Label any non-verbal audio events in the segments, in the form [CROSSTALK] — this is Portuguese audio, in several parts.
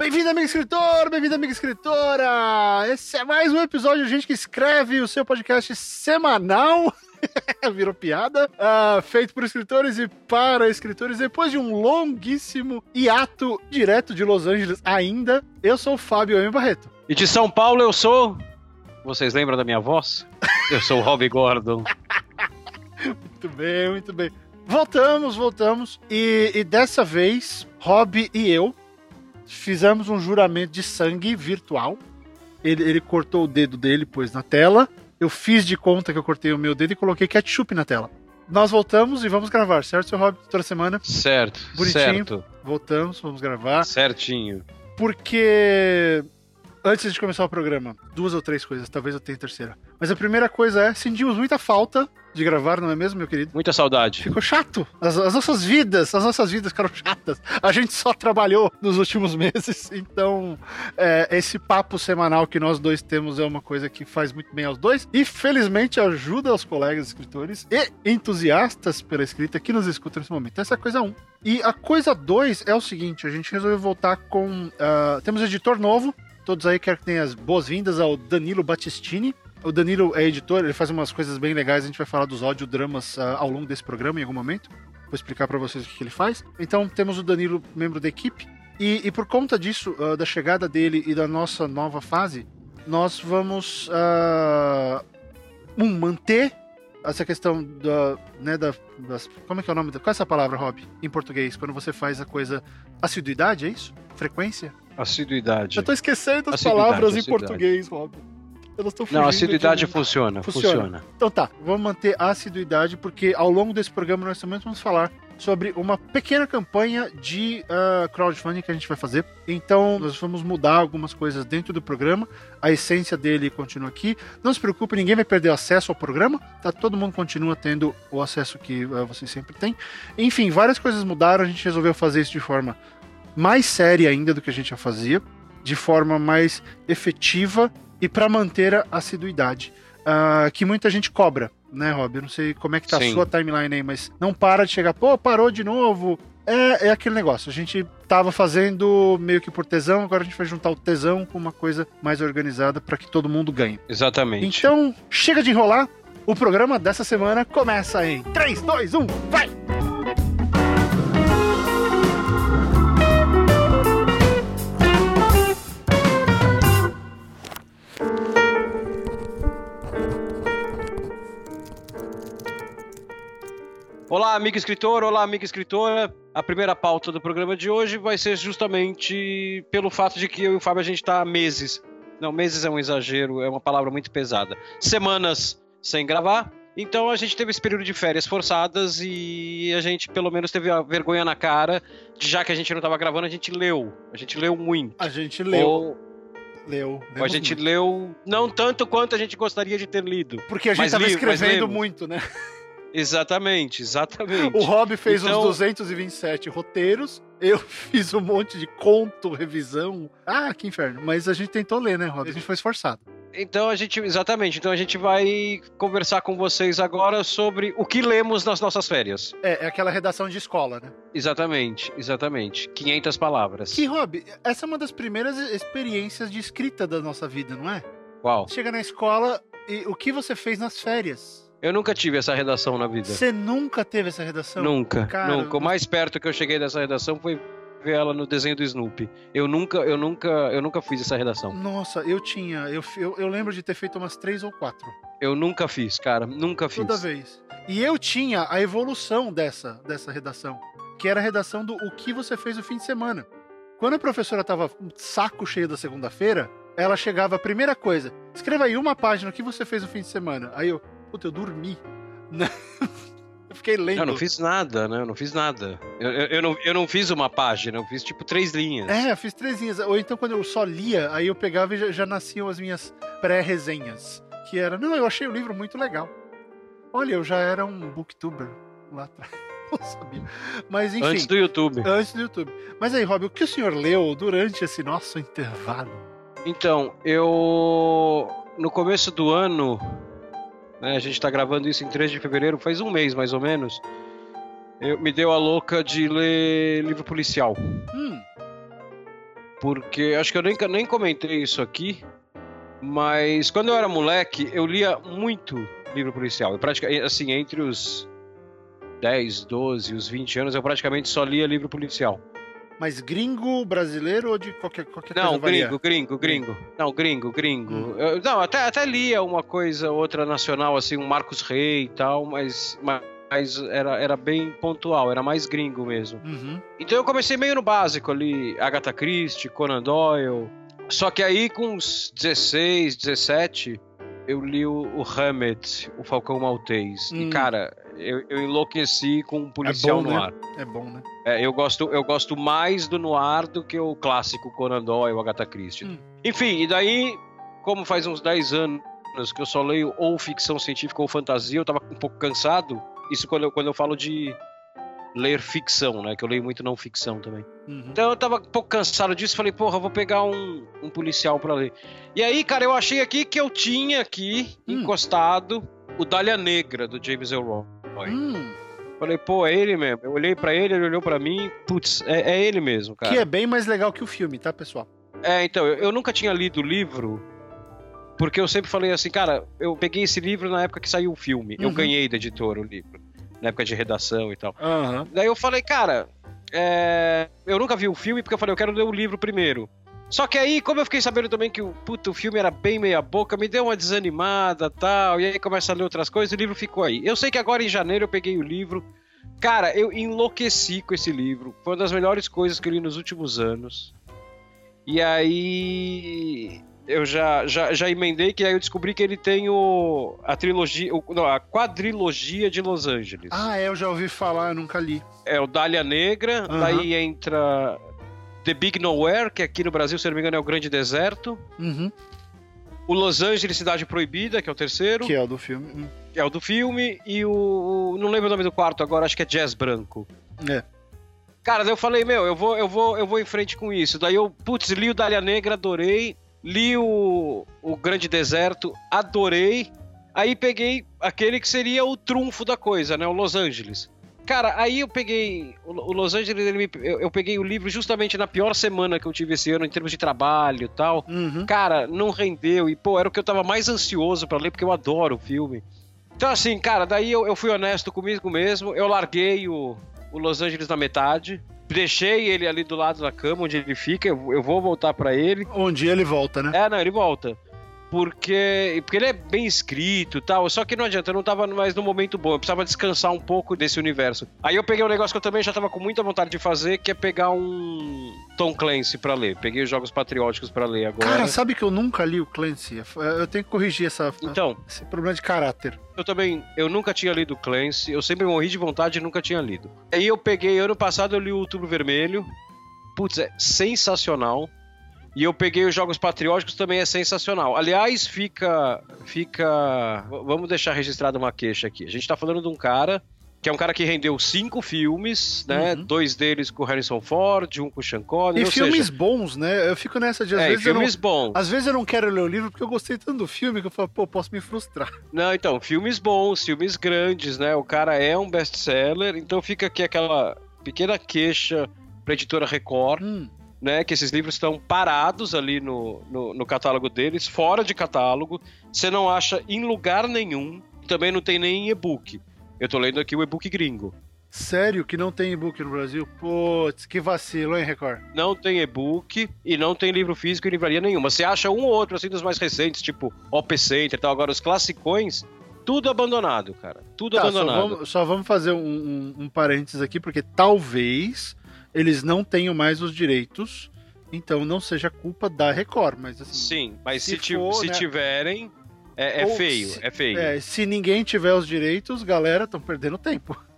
Bem-vindo, amigo escritor! Bem-vindo, amiga escritora! Esse é mais um episódio de gente que escreve o seu podcast semanal. [LAUGHS] Virou piada. Uh, feito por escritores e para escritores. Depois de um longuíssimo hiato direto de Los Angeles ainda, eu sou o Fábio M. Barreto. E de São Paulo eu sou. Vocês lembram da minha voz? Eu sou o Robbie Gordon. [LAUGHS] muito bem, muito bem. Voltamos, voltamos. E, e dessa vez, Rob e eu fizemos um juramento de sangue virtual. Ele, ele cortou o dedo dele, pôs na tela. Eu fiz de conta que eu cortei o meu dedo e coloquei ketchup na tela. Nós voltamos e vamos gravar, certo, seu Rob? Toda semana. Certo. Bonitinho. Certo. Voltamos, vamos gravar. Certinho. Porque antes de começar o programa, duas ou três coisas, talvez eu tenha terceira. Mas a primeira coisa é, sentimos muita falta de gravar, não é mesmo, meu querido? Muita saudade. Ficou chato. As, as, nossas vidas, as nossas vidas ficaram chatas. A gente só trabalhou nos últimos [LAUGHS] meses, então é, esse papo semanal que nós dois temos é uma coisa que faz muito bem aos dois e felizmente ajuda os colegas escritores e entusiastas pela escrita que nos escutam nesse momento. Essa é a coisa um. E a coisa dois é o seguinte: a gente resolveu voltar com. Uh, temos editor novo. Todos aí quero que tenham as boas-vindas ao Danilo Battistini. O Danilo é editor, ele faz umas coisas bem legais. A gente vai falar dos audiodramas uh, ao longo desse programa em algum momento. Vou explicar para vocês o que, ele faz. Então, temos o Danilo, membro da equipe. E, e por conta disso, uh, da chegada dele e da nossa nova fase, nós vamos uh, um, manter essa questão da, né, da, das, como é que é o nome? Qual é essa palavra, Rob, em português? Quando você faz a coisa assiduidade, é isso? Frequência? Assiduidade. Eu tô esquecendo as palavras em português, Rob. Elas estão Não, assiduidade funciona, funciona, funciona. Então tá, vamos manter a assiduidade, porque ao longo desse programa nós também vamos falar sobre uma pequena campanha de uh, crowdfunding que a gente vai fazer. Então, nós vamos mudar algumas coisas dentro do programa. A essência dele continua aqui. Não se preocupe, ninguém vai perder acesso ao programa. Tá? Todo mundo continua tendo o acesso que uh, vocês sempre têm. Enfim, várias coisas mudaram. A gente resolveu fazer isso de forma mais séria ainda do que a gente já fazia, de forma mais efetiva e para manter a assiduidade. Uh, que muita gente cobra, né, Rob? Eu não sei como é que tá Sim. a sua timeline aí, mas não para de chegar, pô, parou de novo. É, é aquele negócio. A gente tava fazendo meio que por tesão, agora a gente vai juntar o tesão com uma coisa mais organizada para que todo mundo ganhe. Exatamente. Então, chega de enrolar. O programa dessa semana começa em 3, 2, 1, vai! Olá, amigo escritor, olá, amiga escritora. A primeira pauta do programa de hoje vai ser justamente pelo fato de que eu e o Fábio a gente está há meses. Não, meses é um exagero, é uma palavra muito pesada. Semanas sem gravar. Então a gente teve esse período de férias forçadas e a gente pelo menos teve a vergonha na cara de já que a gente não estava gravando, a gente leu. A gente leu muito. A gente leu. Ou... Leu. A gente muito. leu não tanto quanto a gente gostaria de ter lido. Porque a gente estava escrevendo muito, né? Exatamente, exatamente. O Rob fez então... uns 227 roteiros, eu [LAUGHS] fiz um monte de conto, revisão. Ah, que inferno. Mas a gente tentou ler, né, Rob? A gente foi esforçado. Então a gente, exatamente, então a gente vai conversar com vocês agora sobre o que lemos nas nossas férias. É, é aquela redação de escola, né? Exatamente, exatamente. 500 palavras. Que, Rob, essa é uma das primeiras experiências de escrita da nossa vida, não é? Qual? Chega na escola e o que você fez nas férias? Eu nunca tive essa redação na vida. Você nunca teve essa redação? Nunca, Cara, nunca. O mais perto que eu cheguei dessa redação foi ver ela no desenho do Snoopy. Eu nunca, eu nunca, eu nunca fiz essa redação. Nossa, eu tinha. Eu, eu, eu lembro de ter feito umas três ou quatro. Eu nunca fiz, cara. Nunca fiz. Toda vez. E eu tinha a evolução dessa, dessa redação. Que era a redação do o que você fez no fim de semana. Quando a professora tava saco cheio da segunda-feira, ela chegava, a primeira coisa, escreva aí uma página, o que você fez no fim de semana. Aí eu, Puta, eu dormi. [LAUGHS] Eu fiquei lendo. Eu não fiz nada, né? Eu não fiz nada. Eu, eu, eu, não, eu não fiz uma página, eu fiz tipo três linhas. É, eu fiz três linhas. Ou então quando eu só lia, aí eu pegava e já, já nasciam as minhas pré-resenhas. Que era, não, eu achei o livro muito legal. Olha, eu já era um booktuber lá atrás. [LAUGHS] Não sabia. Mas enfim. Antes do YouTube. Antes do YouTube. Mas aí, Rob, o que o senhor leu durante esse nosso intervalo? Então, eu. No começo do ano, né? A gente está gravando isso em 3 de fevereiro, faz um mês mais ou menos. Eu, me deu a louca de ler livro policial. Hum. porque acho que eu nem, nem comentei isso aqui, mas quando eu era moleque, eu lia muito livro policial. Eu praticamente, assim, entre os 10, 12, os 20 anos, eu praticamente só lia livro policial. Mas gringo, brasileiro ou de qualquer, qualquer não, coisa? Não, gringo, gringo, gringo. Não, gringo, gringo. Hum. Eu, não, até, até lia uma coisa, outra nacional, assim, um Marcos Rey e tal, mas, mas era, era bem pontual, era mais gringo mesmo. Uhum. Então eu comecei meio no básico ali, Agatha Christie, Conan Doyle. Só que aí com uns 16, 17, eu li o, o Hammett, o Falcão Maltês. Hum. E, cara, eu, eu enlouqueci com um policial é bom, no ar. Né? É bom, né? É, eu, gosto, eu gosto mais do noir do que o clássico Conan Doyle Agatha Christie. Hum. Enfim, e daí, como faz uns 10 anos que eu só leio ou ficção científica ou fantasia, eu tava um pouco cansado. Isso quando eu, quando eu falo de ler ficção, né? Que eu leio muito não ficção também. Uhum. Então eu tava um pouco cansado disso, falei, porra, vou pegar um, um policial para ler. E aí, cara, eu achei aqui que eu tinha aqui, hum. encostado, o Dália Negra, do James Elroy. Hum. Falei, pô, é ele mesmo. Eu olhei para ele, ele olhou para mim, putz, é, é, ele mesmo, cara. Que é bem mais legal que o filme, tá, pessoal? É, então, eu, eu nunca tinha lido o livro, porque eu sempre falei assim, cara, eu peguei esse livro na época que saiu o filme. Uhum. Eu ganhei da editora o livro, na época de redação e tal. Uhum. Daí eu falei, cara, é... eu nunca vi o filme porque eu falei, eu quero ler o livro primeiro. Só que aí, como eu fiquei sabendo também que o, puto, o filme era bem meia boca, me deu uma desanimada tal, e aí começa a ler outras coisas e o livro ficou aí. Eu sei que agora em janeiro eu peguei o livro. Cara, eu enlouqueci com esse livro. Foi uma das melhores coisas que eu li nos últimos anos. E aí eu já, já, já emendei que aí eu descobri que ele tem o a trilogia, o, não, a quadrilogia de Los Angeles. Ah, é, eu já ouvi falar, eu nunca li. É o Dália Negra, uhum. daí entra The Big Nowhere, que aqui no Brasil, se não me engano, é o Grande Deserto. Uhum. O Los Angeles Cidade Proibida, que é o terceiro. Que é o do filme. Hum. Que é o do filme. E o, o, Não lembro o nome do quarto agora, acho que é Jazz Branco. É. Cara, daí eu falei, meu, eu vou, eu vou, eu vou em frente com isso. Daí eu, putz, li o Dália Negra, adorei. Li o, o Grande Deserto, adorei. Aí peguei aquele que seria o trunfo da coisa, né? O Los Angeles. Cara, aí eu peguei. O Los Angeles, me, eu, eu, peguei o livro justamente na pior semana que eu tive esse ano, em termos de trabalho e tal. Uhum. Cara, não rendeu. E, pô, era o que eu tava mais ansioso para ler, porque eu adoro o filme. Então, assim, cara, daí eu, eu fui honesto comigo mesmo. Eu larguei o, o Los Angeles na metade. Deixei ele ali do lado da cama, onde ele fica. Eu, eu vou voltar para ele. Um dia ele volta, né? É, não, ele volta porque, porque ele é bem escrito e tal, só que não adianta, eu não tava mais no momento bom, eu precisava descansar um pouco desse universo. Aí eu peguei um negócio que eu também já tava com muita vontade de fazer, que é pegar um Tom Clancy para ler. Peguei os jogos patrióticos para ler agora. Cara, sabe que eu nunca li o Clancy? Eu tenho que corrigir essa, então, esse problema de caráter. Eu também, eu nunca tinha lido Clancy, eu sempre morri de vontade e nunca tinha lido. Aí eu peguei, ano passado eu li o Outubro Vermelho, putz, é sensacional. E eu peguei os jogos patrióticos, também é sensacional. Aliás, fica. fica. Vamos deixar registrada uma queixa aqui. A gente tá falando de um cara que é um cara que rendeu cinco filmes, né? Uhum. Dois deles com Harrison Ford, um com Sean Connery. E filmes seja... bons, né? Eu fico nessa de às é, vezes. filmes não... bons. Às vezes eu não quero ler o livro porque eu gostei tanto do filme que eu falo, pô, posso me frustrar. [LAUGHS] Não, então, filmes bons, filmes grandes, né? O cara é um best-seller, então fica aqui aquela pequena queixa pra editora Record. Hum né, que esses livros estão parados ali no, no, no, catálogo deles, fora de catálogo, você não acha em lugar nenhum, também não tem nem e-book. Eu tô lendo aqui o e-book gringo. Sério que não tem e-book no Brasil? Putz, que vacilo, hein, Record? Não tem e-book e não tem livro físico em livraria nenhuma. Você acha um ou outro, assim, dos mais recentes, tipo OP Center e tal. Agora, os classicões, tudo abandonado, cara. Tudo tá, abandonado. Só vamos, só vamos fazer um, um, um parênteses aqui, porque talvez eles não tenham mais os direitos, então não seja culpa da Record, mas assim. Sim, mas se, se, for, se né, tiverem, é, é feio, se, é feio. É, se ninguém tiver os direitos, galera, estão perdendo tempo. [LAUGHS]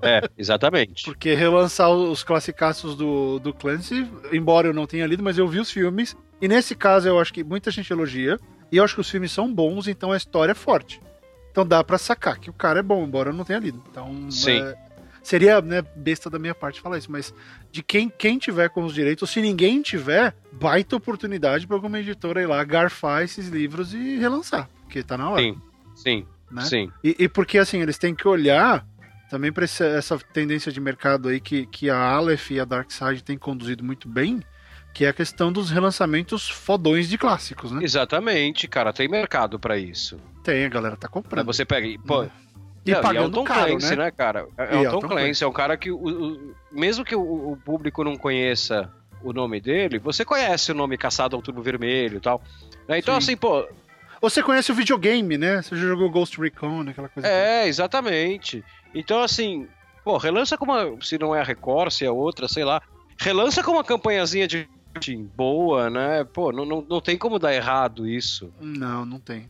É, exatamente. Porque relançar os classicaços do, do Clancy, embora eu não tenha lido, mas eu vi os filmes. E nesse caso eu acho que muita gente elogia. E eu acho que os filmes são bons, então a história é forte. Então dá para sacar que o cara é bom, embora eu não tenha lido. Então, Sim. É, Seria, né, besta da minha parte falar isso, mas de quem, quem tiver com os direitos, se ninguém tiver, baita oportunidade para alguma editora ir lá garfar esses livros e relançar, porque tá na hora. Sim, sim, né? sim. E, e porque, assim, eles têm que olhar também para essa tendência de mercado aí que, que a Aleph e a Dark Side têm conduzido muito bem, Que é a questão dos relançamentos fodões de clássicos, né? Exatamente, cara, tem mercado pra isso. Tem, a galera tá comprando. Aí você pega e, pô, É. E Não, pagando é o Tom caro, Clancy, né? né, cara? É, é E o Tom Clancy, é um cara que, o- o- mesmo que o, o público não conheça o nome dele, você conhece o nome Caçado ao Turbo Vermelho e tal. né? Então, Sim. assim, pô, Você conhece o videogame, né? Você já jogou Ghost Recon, aquela coisa. é, exatamente. Então, assim, pô, relança com uma, se não é a Record, se é outra, sei lá, relança com uma campanhazinha de boa, né? Pô, não, não, não tem como dar errado isso. toda. Não, não tem.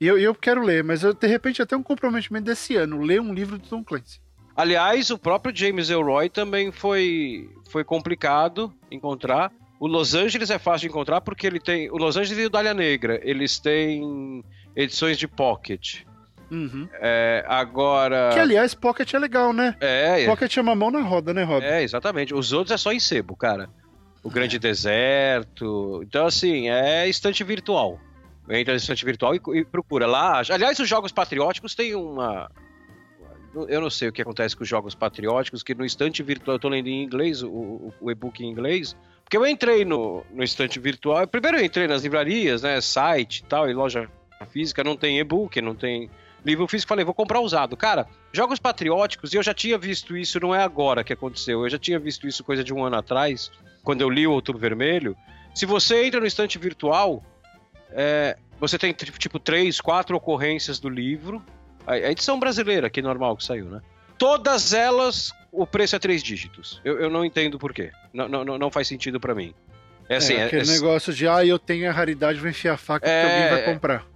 E eu, eu quero ler, mas eu, de repente até um comprometimento desse ano, ler um livro do Tom Clancy. Aliás, o próprio James Elroy também foi, foi complicado encontrar. O Los Angeles é fácil de encontrar porque ele tem. O Los Angeles e o Dália Negra, eles têm edições de pocket. Uhum. É, agora. Que, aliás, Pocket é legal, né? É, Pocket é uma mão na roda, né, Rob? é, exatamente. Os outros é só em sebo, cara. O Grande Deserto. Então, assim, é estante virtual. Entra no estante virtual e, e procura lá. Aliás, os jogos patrióticos têm uma. Eu não sei o que acontece com os jogos patrióticos, que no estante virtual, eu tô lendo em inglês, o, o- e-book em inglês, porque eu entrei no, no estante virtual. Primeiro eu entrei nas livrarias, né? Site e tal, e loja física, não tem e-book, não tem livro físico. Falei, vou comprar usado. Cara, jogos patrióticos, e eu já tinha visto isso, não é agora que aconteceu, eu já tinha visto isso coisa de um ano atrás, quando eu li o Outubro Vermelho. Se você entra no estante virtual, é, você tem tipo três, quatro ocorrências do livro. A, a edição brasileira, que é normal que saiu, né? Todas elas, o preço é três dígitos. Eu, eu não entendo por quê. Não, não, não- faz sentido pra mim. É assim, é é, aquele é, negócio de, ah, eu tenho a raridade, vou enfiar a faca É, que alguém vai é. comprar.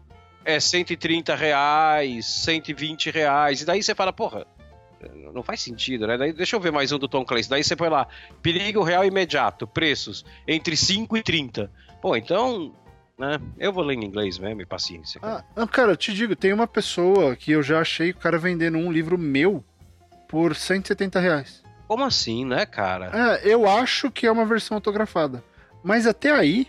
é 130 reais, 120 reais. E daí você fala, porra, não faz sentido, né? Daí, deixa eu ver mais um do Tom Clancy. Daí você põe lá, perigo real imediato, preços entre 5 e 30. Pô, então, né? Eu vou ler em inglês mesmo, e paciência. cara. Ah, não, cara, eu te digo, tem uma pessoa que eu já achei o cara vendendo um livro meu por 170 reais. Como assim, né, cara? É, eu acho que é uma versão autografada. Mas até aí,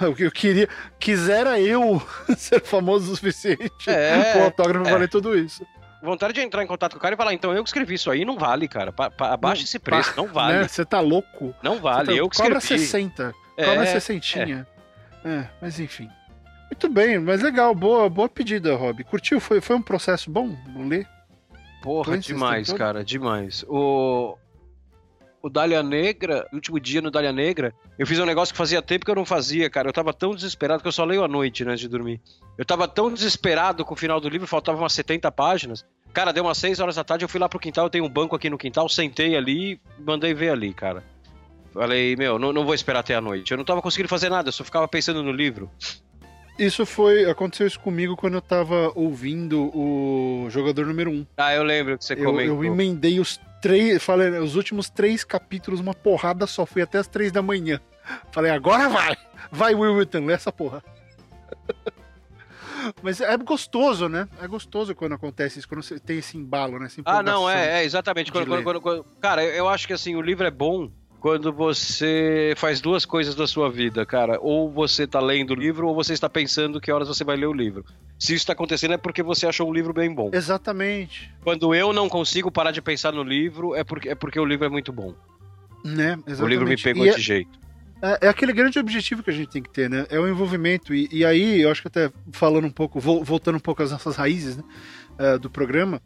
o que eu queria. Quisera eu [LAUGHS] ser famoso o suficiente É, [LAUGHS] pro autógrafo é. valer tudo isso. Vontade de entrar em contato com o cara e falar, então eu que escrevi isso aí, não vale, cara. Pa, pa- abaixa esse preço, não vale. Né? Você tá louco? Não vale, tá- eu que Cobra escrevi. 60. É, Cobra 60. É. mas enfim. Muito bem, mas legal, boa, boa pedida, Rob. Curtiu? Foi, foi um processo bom ler? Porra, demais, cara, demais. O. O Dália Negra, último dia no Dália Negra, eu fiz um negócio que fazia tempo que eu não fazia, cara. Eu tava tão desesperado que eu só leio à noite, né, antes de dormir. Eu tava tão desesperado com o final do livro, faltava umas 70 páginas. Cara, deu umas 6 horas da tarde, eu fui lá pro quintal, eu tenho um banco aqui no quintal, sentei ali e mandei ver ali, cara. Falei, meu, não, não vou esperar até a noite. Eu não tava conseguindo fazer nada, eu só ficava pensando no livro. Isso foi. Aconteceu isso comigo quando eu tava ouvindo o jogador número 1. Ah, eu lembro que você Eu, comentou. eu emendei os três. Falei, os últimos três capítulos, uma porrada só. Fui até as três da manhã. Falei, agora vai! Vai, Will lê essa porra. [LAUGHS] Mas é gostoso, né? É gostoso quando acontece isso, quando você tem esse embalo, né? Ah, não, é, é exatamente. Quando, quando- quando- cara, eu eu acho que assim, o livro é bom quando você faz duas coisas da sua vida, cara. Ou você tá lendo o livro, ou você está pensando que horas você vai ler o livro. Se isso tá acontecendo é porque você achou o livro bem bom. Exatamente. Quando eu não consigo parar de pensar no livro, é porque, é porque o livro é muito bom. Né? Exatamente. O livro me pegou E é- desse jeito. É, é aquele grande objetivo que a gente tem que ter, né? É o envolvimento. E, e aí, eu acho que até falando um pouco, vol- voltando um pouco às nossas raízes né, é, do programa,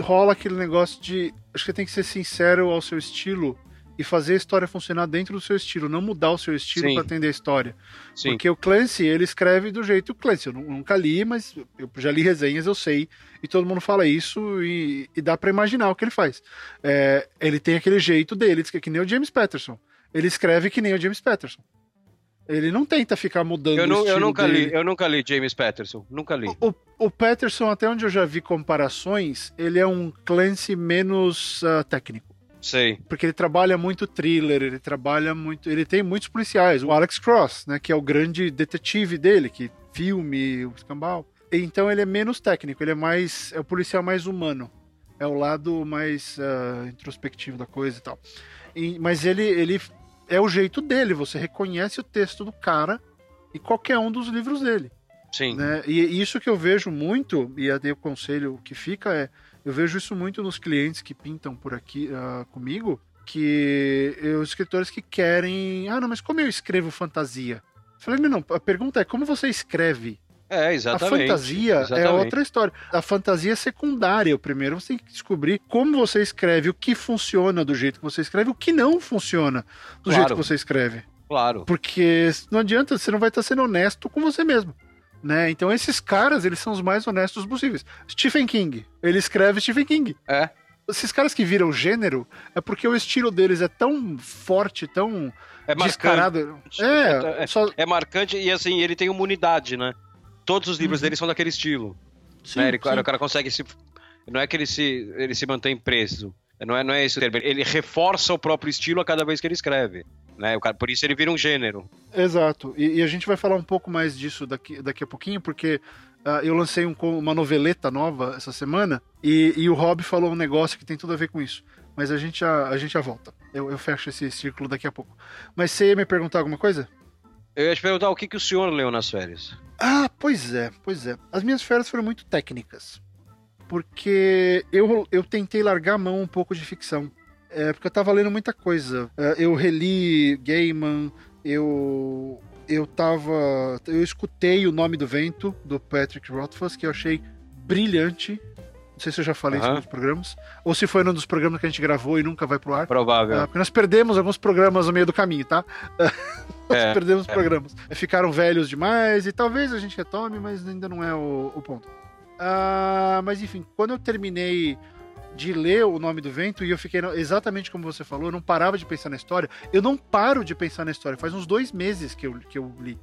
rola aquele negócio de. Acho que tem que ser sincero ao seu estilo e fazer a história funcionar dentro do seu estilo, não mudar o seu estilo para atender a história. Sim. Porque o Clancy, ele escreve do jeito Clancy. Eu nu- nunca li, mas eu já li resenhas, eu sei. E todo mundo fala isso e, e dá para imaginar o que ele faz. É, ele tem aquele jeito dele, que, que nem o James Patterson. Ele escreve que nem o James Patterson. Ele não tenta ficar mudando Eu, o nu- eu estilo nunca dele. li, eu nunca li James Patterson. Nunca li. O, o Patterson, até onde eu já vi comparações, ele é um Clancy menos ah, técnico. Sei. Porque ele trabalha muito thriller, ele trabalha muito. Ele tem muitos policiais. O Alex Cross, né? Que é o grande detetive dele, que filme, o escambau. Então ele é menos técnico, ele é mais. É o policial mais humano. É o lado mais ah, introspectivo da coisa e tal. E- mas ele, ele é o jeito dele, você reconhece o texto do cara e qualquer um dos livros dele Sim. né? E isso que eu vejo muito, e até o conselho que fica é, eu vejo isso muito nos clientes que pintam por aqui ah, comigo, que os escritores que querem. Ah, não, mas como eu escrevo fantasia? Eu falei, não, a pergunta é como você escreve? É, exatamente. A fantasia é exatamente. outra história. A fantasia é secundária. O primeiro você tem que descobrir como você escreve, o que funciona do jeito que você escreve, o que não funciona do Claro. jeito que você escreve. Claro. Porque não adianta, você não vai estar sendo honesto com você mesmo. Né? Então esses caras, eles são os mais honestos possíveis. Stephen King, ele escreve Stephen King. É. Esses caras que viram gênero é porque o estilo deles é tão forte, tão É marcante. descarado. É, É, só, é marcante e assim, ele tem uma unidade, né? Todos os livros Uhum. dele são daquele estilo. sim, né? Ele, sim. O cara consegue se. Não é que ele se, ele se mantém preso. Não é, não é esse o termo. Ele reforça o próprio estilo a cada vez que ele escreve. Né? O cara, por isso ele vira um gênero. Exato. E, e a gente vai falar um pouco mais disso daqui, daqui a pouquinho, porque ah, eu lancei um uma noveleta nova essa semana e, e o Rob falou um negócio que tem tudo a ver com isso. Mas a gente já, a gente já volta. Eu, eu fecho esse círculo daqui a pouco. Mas você ia me perguntar alguma coisa? Eu ia te perguntar o que, que o senhor leu nas férias. Ah, pois é, pois é. As minhas férias foram muito técnicas. Porque eu, eu tentei largar a mão um pouco de ficção. É, porque eu tava lendo muita coisa. É, eu reli Gaiman, eu. Eu tava. Eu escutei o nome do vento, do Patrick Rothfuss, que eu achei brilhante. Não sei se eu já falei isso Aham. em outros programas. Ou se foi num dos programas que a gente gravou e nunca vai pro ar. Provável. Ah, porque nós perdemos alguns programas no meio do caminho, tá? [LAUGHS] nós É, perdemos é. programas. Ficaram velhos demais e talvez a gente retome, mas ainda não é o, o ponto. Ah, mas enfim, quando eu terminei de ler O Nome do Vento e eu fiquei exatamente como você falou, eu não parava de pensar na história. Eu não paro de pensar na história. Faz uns dois meses que eu, que eu li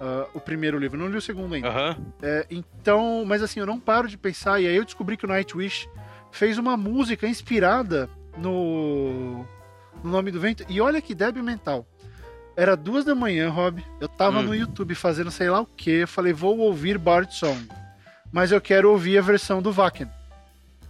ah, o primeiro livro, eu não li o segundo ainda. Aham. É, então, mas assim, eu não paro de pensar. E aí eu descobri que o Nightwish fez uma música inspirada no, no Nome do Vento. E olha que débil mental. Era duas da manhã, Rob. Eu tava Hum. no YouTube fazendo sei lá o que. Eu falei, vou ouvir Bard Song. Mas eu quero ouvir a versão do Wacken.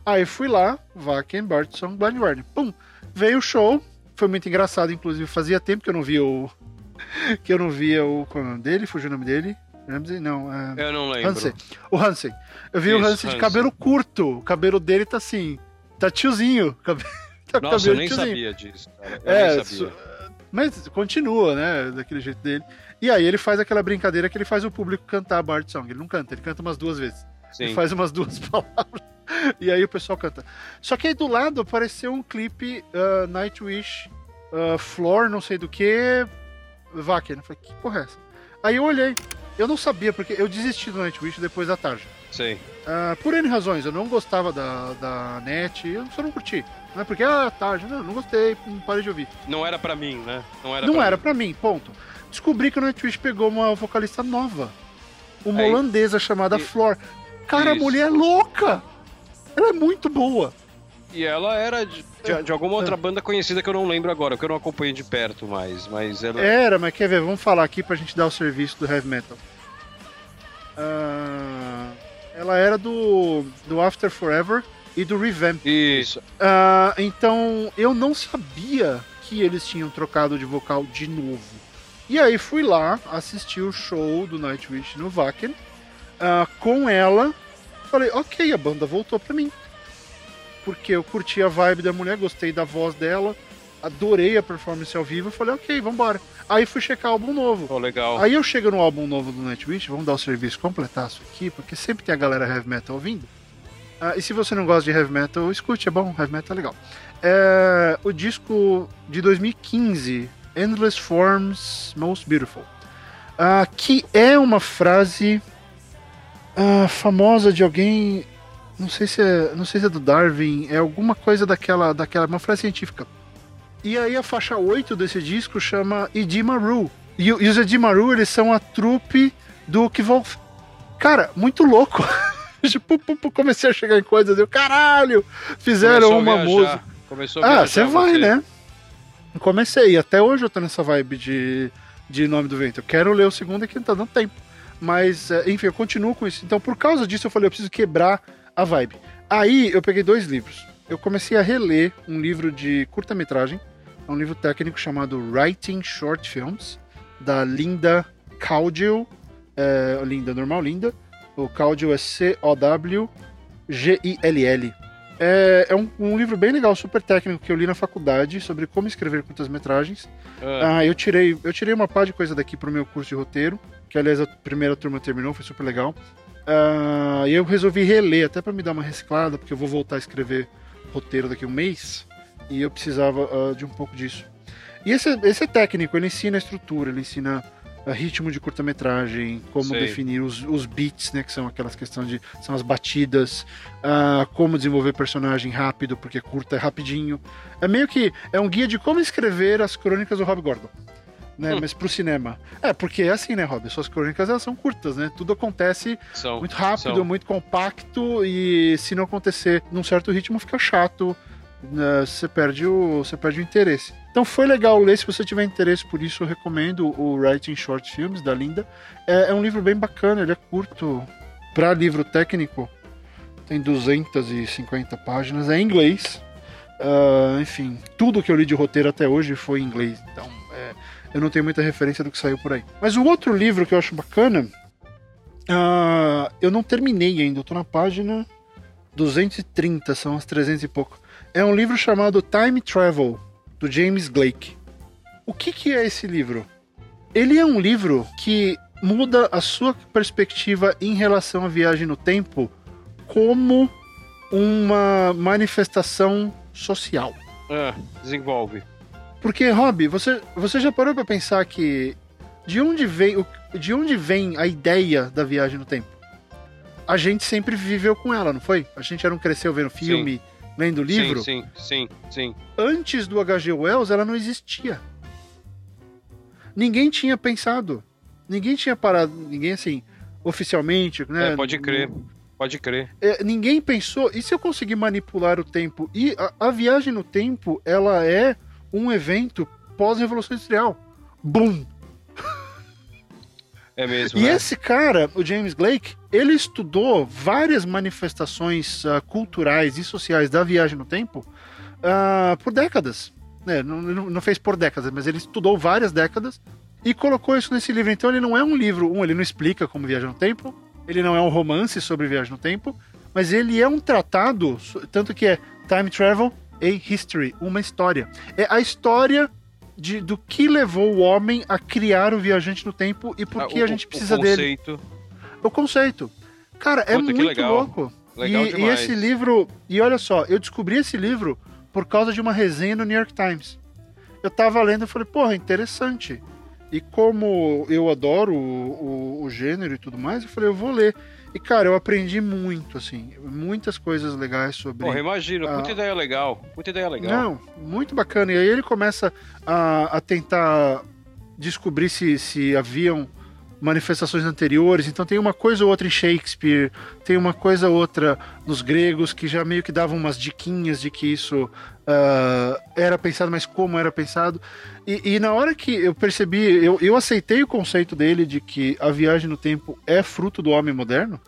Aí fui lá, Wacken, Bard Song, Blind Guardian. Pum! Veio o show. Foi muito engraçado, inclusive. Fazia tempo que eu não via o. [LAUGHS] que eu não via o. Qual é o nome dele? Fugiu o nome dele? Ramsey? Não, é. Eu não lembro. Hansen. O Hansen. Eu vi o Isso, Hansen de Hansen. cabelo curto. O cabelo dele tá assim. Tá tiozinho. Cabe- [LAUGHS] Tá com Nossa, eu cabelo nem tiozinho. sabia disso, cara. Eu É, sabia. mas continua, né? Daquele jeito dele. E aí ele faz aquela brincadeira que ele faz o público cantar Bard Song. Ele não canta, ele canta umas duas vezes. Ele Sim. faz umas duas [LAUGHS] palavras. [LAUGHS] E aí o pessoal canta. Só que aí do lado apareceu um clipe uh, Nightwish, uh, Floor, não sei do que, Wacken. Eu falei, que porra é essa? Aí eu olhei. Eu não sabia, porque eu desisti do Nightwish depois da tarde. Sei. Ah, por N razões, eu não gostava da, da net, eu só não curti. Não é porque, ah, tarde, não, não gostei, não parei de ouvir. Não era pra mim, né? Não era não pra era mim. pra mim, ponto. Descobri que o Nightwish pegou uma vocalista nova. Uma Aí- holandesa chamada e- Flor. Cara, a Isso. mulher é louca! Ela é muito boa. E ela era de, de- de alguma outra banda conhecida que eu não lembro agora, que eu não acompanho de perto mais. Mas ela. Era, mas quer ver? Vamos falar aqui pra gente dar o serviço do heavy metal. Ah, ela era do, do After Forever e do Revamp. Isso. Ah, então eu não sabia que eles tinham trocado de vocal de novo. E aí fui lá assistir o show do Nightwish no Wacken ah, com ela. Falei, ok, a banda voltou pra mim. Porque eu curti a vibe da mulher, gostei da voz dela, adorei a performance ao vivo. Falei, ok, vambora. Aí fui checar o álbum novo. Oh, legal. Aí eu chego no álbum novo do Nightwish, vamos dar o serviço completaço aqui, porque sempre tem a galera heavy metal ouvindo. Ah, e se você não gosta de heavy metal, escute, é bom, heavy metal é legal. É, o disco de 2015, Endless Forms Most Beautiful, ah, que é uma frase ah, famosa de alguém, não sei se é, não sei se é do Darwin, é alguma coisa daquela, daquela, uma frase científica. E aí a faixa 8 desse disco chama Idimaru. E, e os Idimaru, eles são a trupe do Kivolf. Cara, muito louco. [LAUGHS] tipo, comecei a chegar em coisas, eu, caralho, fizeram Começou uma música. Começou Ah, você vai, né? Comecei, até hoje eu tô nessa vibe de, de Nome do Vento. Eu quero ler o segundo aqui, não tá dando tempo. Mas, é, enfim, eu continuo com isso. Então, por causa disso, eu falei, eu preciso quebrar a vibe. Aí, eu peguei dois livros. Eu comecei a reler um livro de curta-metragem. É um livro técnico chamado Writing Short Films, da Linda Caudill. É, Linda, normal Linda. O Caudill é C-O-W-G-I-L-L. É, é um, um, livro bem legal, super técnico, que eu li na faculdade sobre como escrever curtas-metragens. Ah. ah. eu, tirei, eu tirei uma pá de coisa daqui pro meu curso de roteiro, que aliás a primeira turma terminou, foi super legal. Ah, e eu resolvi reler, até para me dar uma reciclada, porque eu vou voltar a escrever roteiro daqui a um mês, e eu precisava uh, de um pouco disso. E esse, esse é técnico, ele ensina a estrutura, ele ensina ritmo de curta-metragem, como Sei. definir os, os beats, né, que são aquelas questões de. são as batidas, uh, como desenvolver personagem rápido, porque curta é rapidinho. É meio que. é um guia de como escrever as crônicas do Rob Gordon. Né, hum. Mas pro cinema. É, porque é assim, né, Rob? Suas crônicas elas são curtas, né? Tudo acontece muito rápido, muito compacto, e se não acontecer num certo ritmo, fica chato. Né? Você perde o. Você perde o interesse. Então foi legal ler, se você tiver interesse por isso, eu recomendo o Writing Short Films, da Linda. É, é um livro bem bacana, ele é curto. Para livro técnico, tem 250 páginas, é em inglês. Uh, enfim, tudo que eu li de roteiro até hoje foi em inglês, então é, eu não tenho muita referência do que saiu por aí. Mas o outro livro que eu acho bacana, uh, eu não terminei ainda, eu tô na página 230, são as 300 e pouco. É um livro chamado Time Travel, do James Blake. O que, que é esse livro? Ele é um livro que muda a sua perspectiva em relação à viagem no tempo como uma manifestação social. É, desenvolve. Porque, Rob, você, você já parou para pensar que de onde vem de onde vem a ideia da viagem no tempo? A gente sempre viveu com ela, não foi? A gente era um cresceu vendo filme, Sim lendo o livro. Sim, sim, sim, sim. Antes do H.G. Wells, ela não existia. Ninguém tinha pensado. Ninguém tinha parado. Ninguém, assim, oficialmente, né? É, pode crer. Pode crer. É, ninguém pensou. E se eu conseguir manipular o tempo? E a, a viagem no tempo, ela é um evento pós-revolução industrial. Boom! É mesmo. E né? esse cara, o James Blake, ele estudou várias manifestações uh, culturais e sociais da viagem no tempo uh, por décadas. É, não, não, fez por décadas, mas ele estudou várias décadas e colocou isso nesse livro. Então ele não é um livro, um, ele não explica como viajar no tempo, ele não é um romance sobre viagem no tempo, mas ele é um tratado, tanto que é Time Travel a History, uma história. É a história de, do que levou o homem a criar o viajante no tempo e por ah, que o, a gente precisa o conceito. dele. O conceito. Cara, é Puta, é muito legal. louco. Legal e, e, esse livro. E olha só, eu descobri esse livro por causa de uma resenha no New York Times. Eu tava lendo e falei, porra, interessante. E como eu adoro o, o, o gênero e tudo mais, eu falei, eu vou ler. E, cara, eu aprendi muito, assim, muitas coisas legais sobre. Porra, imagino, a... muita ideia legal. Muita ideia legal. Não, muito bacana. E aí ele começa a, a tentar descobrir se, se haviam manifestações anteriores. Então tem uma coisa ou outra em Shakespeare, tem uma coisa ou outra nos gregos que já meio que davam umas diquinhas de que isso uh, era pensado, mas como era pensado. E, e, na hora que eu percebi, eu, eu aceitei o conceito dele de que a viagem no tempo é fruto do homem moderno,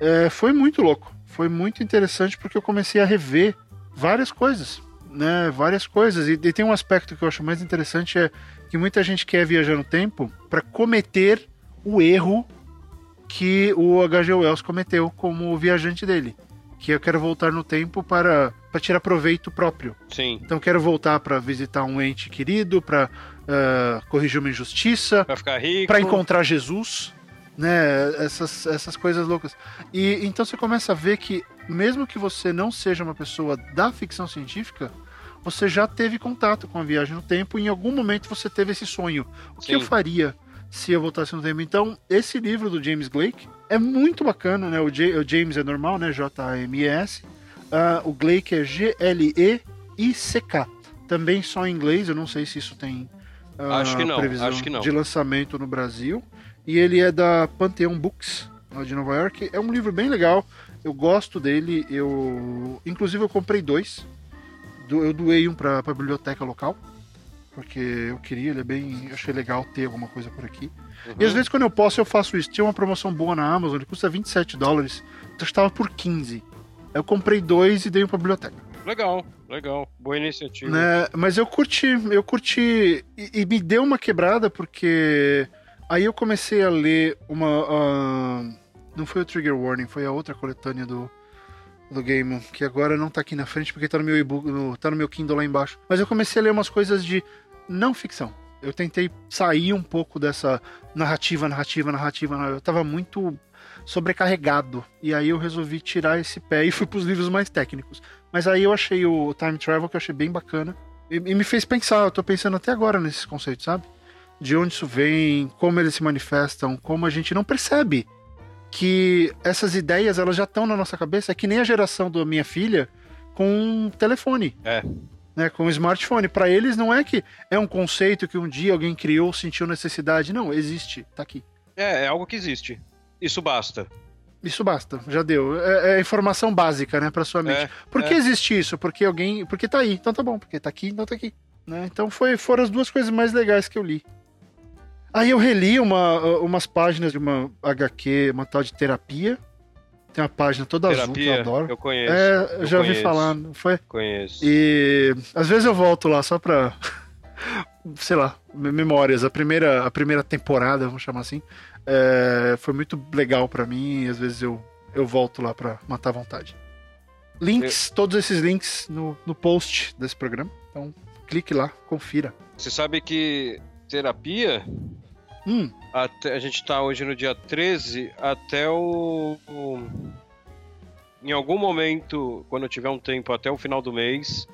é, foi muito louco. Foi muito interessante porque eu comecei a rever várias coisas. Né, várias coisas. E, e tem um aspecto que eu acho mais interessante é que muita gente quer viajar no tempo para cometer o erro que o H.G. Wells cometeu como viajante dele. Que eu quero voltar no tempo para, para tirar proveito próprio. Sim. Então quero voltar para visitar um ente querido, para uh, corrigir uma injustiça, para ficar rico, para encontrar Jesus, né? Essas, essas coisas loucas. E então você começa a ver que mesmo que você não seja uma pessoa da ficção científica, você já teve contato com a viagem no tempo e em algum momento você teve esse sonho. O Sim. que eu faria se eu voltasse no tempo. Então, esse livro do James Blake é muito bacana, né? O, J, o James é normal, né? J-A-M-E-S. Uh, o Blake é G-L-E-I-C-K. Também só em inglês, eu não sei se isso tem uh, acho que não, previsão acho que não. de lançamento no Brasil. E ele é da Pantheon Books, de Nova York. É um livro bem legal. Eu gosto dele. Eu, inclusive, eu comprei dois. Eu doei um para a biblioteca local porque eu queria, ele é bem. Achei legal ter alguma coisa por aqui. Uhum. E às vezes, quando eu posso, eu faço isso. Tinha uma promoção boa na Amazon, ele custa 27 dólares, então estava por 15. Eu comprei dois e dei um pra biblioteca. Legal, legal. Boa iniciativa. Né? Mas eu curti, eu curti. E, e, me deu uma quebrada, porque aí eu comecei a ler uma. Uh, não foi o Trigger Warning, foi a outra coletânea do. Do Gaiman, que agora não tá aqui na frente porque tá no meu e-book, no, tá no meu Kindle lá embaixo. Mas eu comecei a ler umas coisas de não ficção. Eu tentei sair um pouco dessa narrativa, narrativa, narrativa. Eu tava muito sobrecarregado. E aí eu resolvi tirar esse pé e [LAUGHS] fui pros livros mais técnicos. Mas aí eu achei o Time Travel, que eu achei bem bacana. E, e me fez pensar, eu tô pensando até agora nesses conceitos, sabe? De onde isso vem, como eles se manifestam, como a gente não percebe que essas ideias elas já estão na nossa cabeça, é que nem a geração da minha filha com um telefone. É. Né, com um smartphone. Para eles não é que é um conceito que um dia alguém criou, sentiu necessidade. Não, existe, tá aqui. É, é algo que existe. Isso basta. Isso basta, já deu. É, é informação básica, né, para sua mente. É, Por que é. existe isso? Porque alguém. Porque tá aí, então tá bom. Porque tá aqui, então tá aqui. Né? Então foi, foram as duas coisas mais legais que eu li. Aí eu reli uma, umas páginas de uma HQ, uma tal de terapia. Tem uma página toda azul que eu Terapia, adoro. eu conheço. é, eu já ouvi conheço, falar, não foi? Conheço. E às vezes eu volto lá só pra. [LAUGHS] sei lá, me- memórias. A primeira, a primeira temporada, vamos chamar assim, é, foi muito legal pra mim. E às vezes eu, eu volto lá pra matar a vontade. Links, todos esses links no, no post desse programa. Então, clique lá, confira. Você sabe que terapia, Hum, até, a gente tá hoje no dia 13, até o, o- Em algum momento, quando eu tiver um tempo, até o final do mês,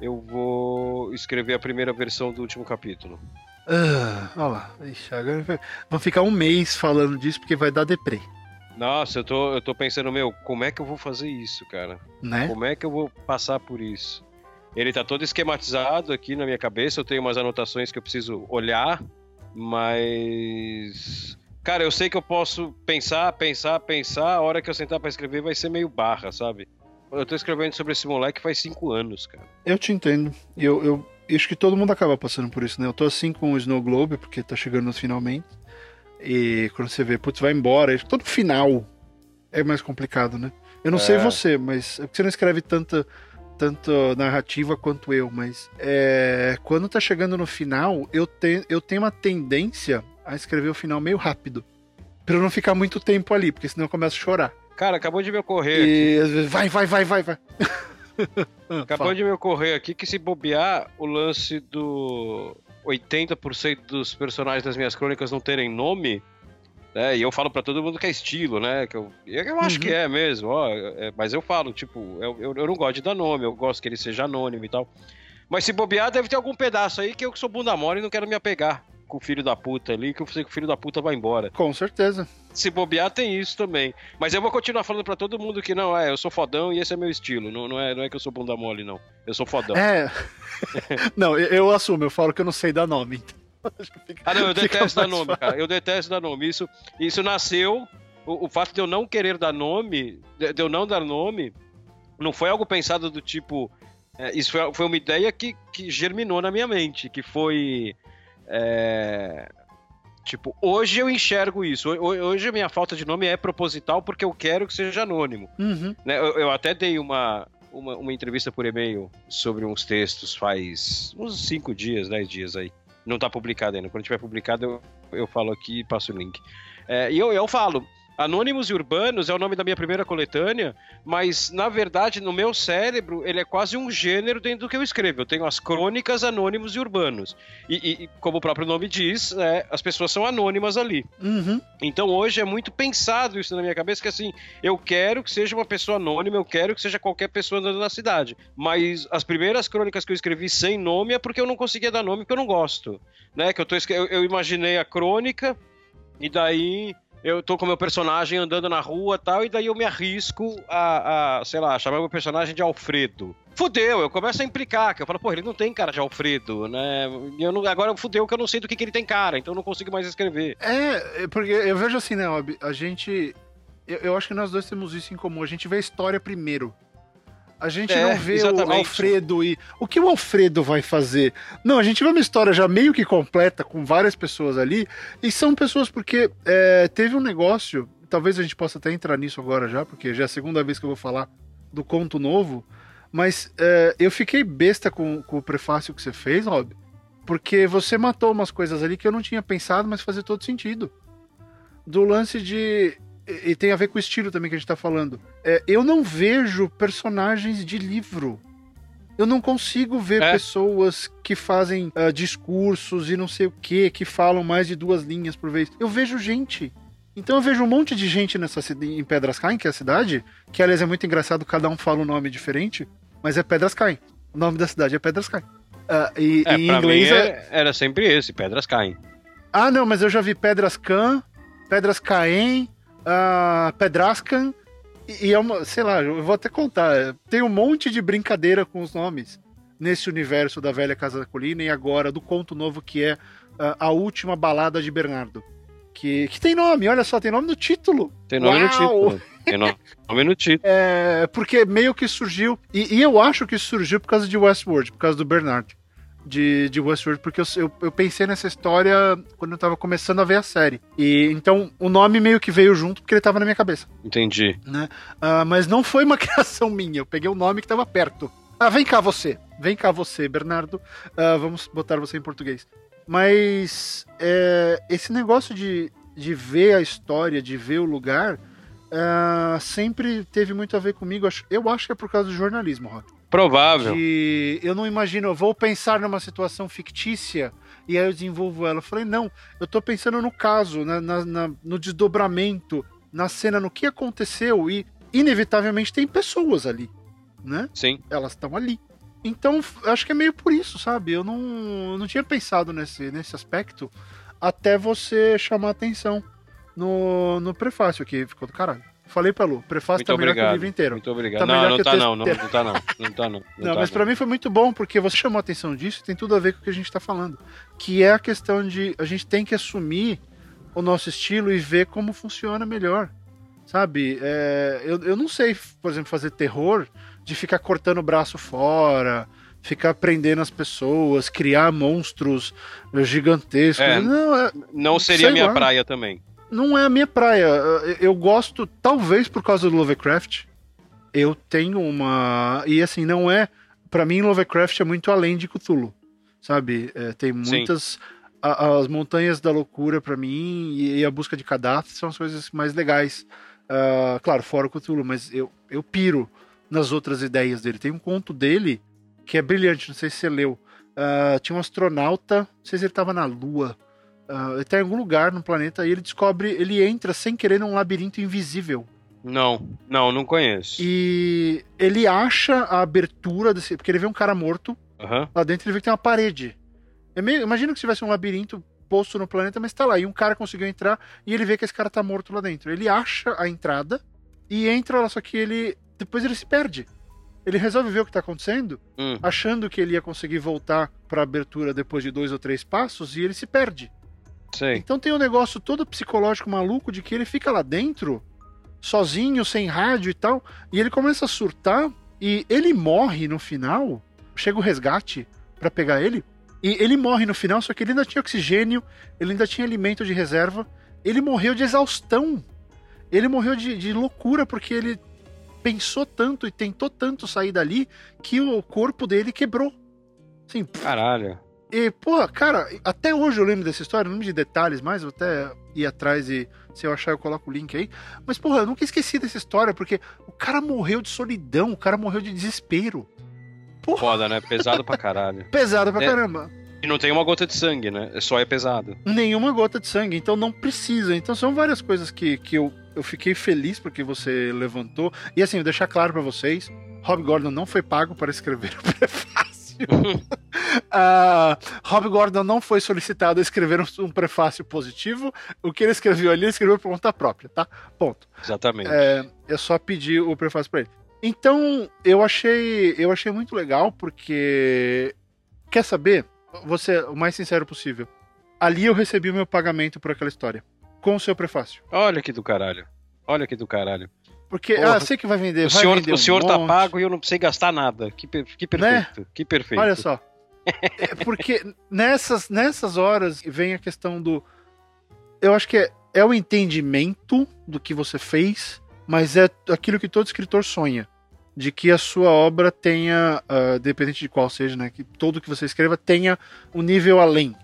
eu vou escrever a primeira versão do último capítulo. ah, olha lá. Ixi, agora vamos ficar um mês falando disso porque vai dar deprê, Nossa, eu tô, eu tô pensando, meu, como é que eu vou fazer isso, cara? né? Como é que eu vou passar por isso? Ele tá todo esquematizado aqui na minha cabeça, eu tenho umas anotações que eu preciso olhar, mas. Cara, eu sei que eu posso pensar, pensar, pensar, a hora que eu sentar pra escrever vai ser meio barra, sabe? Eu tô escrevendo sobre esse moleque faz cinco anos, cara. Eu te entendo. Eu, eu acho que todo mundo acaba passando por isso, né? Eu tô assim com o Snow Globe, porque tá chegando nos finalmente. E quando você vê, putz, vai embora. Todo final é mais complicado, né? Eu não sei É. você, mas é porque você não escreve tanta, tanta narrativa quanto eu, mas é, quando tá chegando no final, eu, te, eu tenho uma tendência a escrever o final meio rápido. Pra eu não ficar muito tempo ali, porque senão eu começo a chorar. Cara, acabou de me ocorrer. E vezes, vai, vai, vai, vai, vai. [LAUGHS] Acabou fala. de me ocorrer aqui que se bobear o lance do 80% dos personagens das minhas crônicas não terem nome, né? E eu falo pra todo mundo que é estilo, né? Que eu, eu acho Uhum. que é mesmo, ó, é, mas eu falo, tipo, eu, eu, eu não gosto de dar nome, eu gosto que ele seja anônimo e tal. Mas se bobear, deve ter algum pedaço aí que eu que sou bunda mole e não quero me apegar com o filho da puta ali, que eu sei que o filho da puta vai embora. Com certeza. Se bobear, tem isso também. Mas eu vou continuar falando pra todo mundo que não, é, eu sou fodão e esse é meu estilo. Não, não, é, não é que eu sou bunda mole, não. Eu sou fodão. É. [LAUGHS] não, eu, eu assumo, eu falo que eu não sei dar nome. Então, fica- Ah, não, eu detesto dar nome, fácil. cara. Eu detesto dar nome. Isso, isso nasceu. O, o fato de eu não querer dar nome, de, de eu não dar nome, não foi algo pensado do tipo. é, isso foi, foi uma ideia que, que germinou na minha mente, que foi. é, tipo, hoje eu enxergo isso. Ho- ho- Hoje a minha falta de nome é proposital porque eu quero que seja anônimo. Uhum. né, eu, eu até dei uma, uma, uma entrevista por e-mail sobre uns textos faz uns 5 dias, 10 dias aí. Não tá publicado ainda. Quando tiver publicado, eu, eu falo aqui e passo o link. É, e eu, eu falo. Anônimos e Urbanos é o nome da minha primeira coletânea, mas na verdade no meu cérebro ele é quase um gênero dentro do que eu escrevo. Eu tenho as crônicas Anônimos e Urbanos. E, e- como o próprio nome diz, é, as pessoas são anônimas ali. Uhum. Então hoje é muito pensado isso na minha cabeça, que assim, eu quero que seja uma pessoa anônima, eu quero que seja qualquer pessoa andando na cidade. Mas as primeiras crônicas que eu escrevi sem nome é porque eu não conseguia dar nome porque eu não gosto. Né? Que eu, tô, eu, eu imaginei a crônica, e daí eu tô com meu personagem andando na rua tal, e daí eu me arrisco a, a, sei lá, chamar meu personagem de Alfredo. Fudeu, eu começo a implicar, que eu falo, pô, ele não tem cara de Alfredo, né? Eu não, agora fudeu que eu não sei do que, que ele tem cara, então eu não consigo mais escrever. É, é porque eu vejo assim, né, Rob? A gente. Eu, eu acho que nós dois temos isso em comum. A gente vê a história primeiro. A gente É, não vê o exatamente. Alfredo e. O que o Alfredo vai fazer? Não, a gente vê uma história já meio que completa, com várias pessoas ali. E são pessoas porque é, teve um negócio. Talvez a gente possa até entrar nisso agora já, porque já é a segunda vez que eu vou falar do conto novo. Mas é, eu fiquei besta com, com o prefácio que você fez, Rob. Porque você matou umas coisas ali que eu não tinha pensado, mas fazia todo sentido. Do lance de. E, tem a ver com o estilo também que a gente tá falando. É, eu não vejo personagens de livro. Eu não consigo ver É. pessoas que fazem ah, discursos e não sei o que, que falam mais de duas linhas por vez. Eu vejo gente. Então eu vejo um monte de gente nessa em Pedras Caem, que é a cidade, que aliás é muito engraçado, cada um fala um nome diferente, mas é Pedras Caem. O nome da cidade é Pedras Caem. Ah, e, É, em inglês é... é- era sempre esse, pedras caem. Ah, não, mas eu já vi Pedras Can, Pedras Caem, ah, Pedrascan, e, é uma, sei lá, eu vou até contar. Tem um monte de brincadeira com os nomes nesse universo da velha Casa da Colina e agora do conto novo que é A Última Balada de Bernardo. Que, que tem nome, olha só, tem nome no título. Tem nome no Uau! título. Tem no- nome no título. É, porque meio que surgiu. E, e eu acho que surgiu por causa de Westworld, por causa do Bernard. De, de Westworld, porque eu, eu, eu pensei nessa história quando eu tava começando a ver a série. E então o nome meio que veio junto porque ele tava na minha cabeça. Entendi. Ah, mas não foi uma [LAUGHS] criação minha, eu peguei o nome que tava perto. Ah, vem cá você. Vem cá você, Bernardo. Ah, vamos botar você em português. Mas é, esse negócio de, de ver a história, de ver o lugar, ah, sempre teve muito a ver comigo. Eu acho que é por causa do jornalismo, Rock. Provável. De, eu não imagino, eu vou pensar numa situação fictícia e aí eu desenvolvo ela. Eu falei, não, eu tô pensando no caso, na, na- na- no desdobramento, na cena, no que aconteceu e inevitavelmente tem pessoas ali, né? Sim. Elas estão ali. Então, acho que é meio por isso, sabe? Eu não, eu não tinha pensado nesse, nesse aspecto até você chamar atenção no, no prefácio aqui. Ficou do caralho. Falei pra Lu, o prefácio Muito tá melhor que o obrigado. livro inteiro. Muito obrigado. Tá não, não tá não, não, não tá não. Não tá não. [LAUGHS] Não, tá mas pra mim foi muito bom porque você chamou a atenção disso e tem tudo a ver com o que a gente tá falando. Que é a questão de a gente tem que assumir o nosso estilo e ver como funciona melhor. Sabe? É, eu, eu não sei, por exemplo, fazer terror de ficar cortando o braço fora, ficar prendendo as pessoas, criar monstros gigantescos. É. Não, é, Não seria minha lá. praia também. Não é a minha praia. Eu- Eu gosto, talvez por causa do Lovecraft. Eu tenho uma. E assim, não é. Pra mim, Lovecraft é muito além de Cthulhu. Sabe? É, tem muitas. a- as Montanhas da Loucura, pra mim, e, e a Busca de Cadastro são as coisas mais legais. Ah, claro, fora o Cthulhu, mas eu, eu piro nas outras ideias dele. Tem um conto dele que é brilhante, não sei se você leu. Ah, tinha um astronauta, não sei se ele tava na Lua. Ah, ele tá em algum lugar no planeta e ele descobre, ele entra sem querer num labirinto invisível. Não, não, não conheço. E ele acha a abertura desse. Porque ele vê um cara morto, Aham. lá dentro ele vê que tem uma parede. É meio, imagina que se tivesse um labirinto posto no planeta, mas tá lá. E um cara conseguiu entrar e ele vê que esse cara tá morto lá dentro. Ele acha a entrada e entra lá, só que ele. Depois ele se perde. Ele resolve ver o que tá acontecendo, Hum, achando que ele ia conseguir voltar pra abertura depois de dois ou três passos, e ele se perde. Sei. Então tem um negócio todo psicológico maluco de que ele fica lá dentro, sozinho, sem rádio e tal, e ele começa a surtar e ele morre no final. Chega o resgate pra pegar ele, e ele morre no final, só que ele ainda tinha oxigênio, ele ainda tinha alimento de reserva, ele morreu de exaustão. Ele morreu de, de loucura porque ele pensou tanto e tentou tanto sair dali que o corpo dele quebrou. Assim, Caralho. E, pô, cara, até hoje eu lembro dessa história, não lembro de detalhes mais, vou até ir atrás e se eu achar eu coloco o link aí. Mas, porra, eu nunca esqueci dessa história, porque o cara morreu de solidão, o cara morreu de desespero. Porra, Foda, né? Pesado pra caralho. [LAUGHS] pesado pra É. caramba. E não tem uma gota de sangue, né? Só é pesado. Nenhuma gota de sangue, então não precisa. Então são várias coisas que, que eu, eu fiquei feliz porque você levantou. E assim, vou deixar claro pra vocês: Rob Gordon não foi pago para escrever o prefácio. [LAUGHS] Ah, Rob Gordon não foi solicitado a escrever um, prefácio positivo. O que ele escreveu ali, ele escreveu por conta própria, tá? Ponto. Exatamente. É, eu só pedi o prefácio pra ele. Então, eu achei, eu achei muito legal porque quer saber? Ser o mais sincero possível. Ali eu recebi o meu pagamento por aquela história com o seu prefácio. Olha que do caralho. Olha que do caralho. Porque, Porra. ah, sei que vai vender, O vai senhor, vender o um senhor tá monte. pago e eu não precisei gastar nada. Que, que perfeito. Que perfeito. Olha só. É porque nessas, nessas horas vem a questão do. Eu acho que é, é o entendimento do que você fez, mas é aquilo que todo escritor sonha. De que a sua obra tenha, ah, dependente de qual seja, né? Que todo que você escreva tenha um nível além.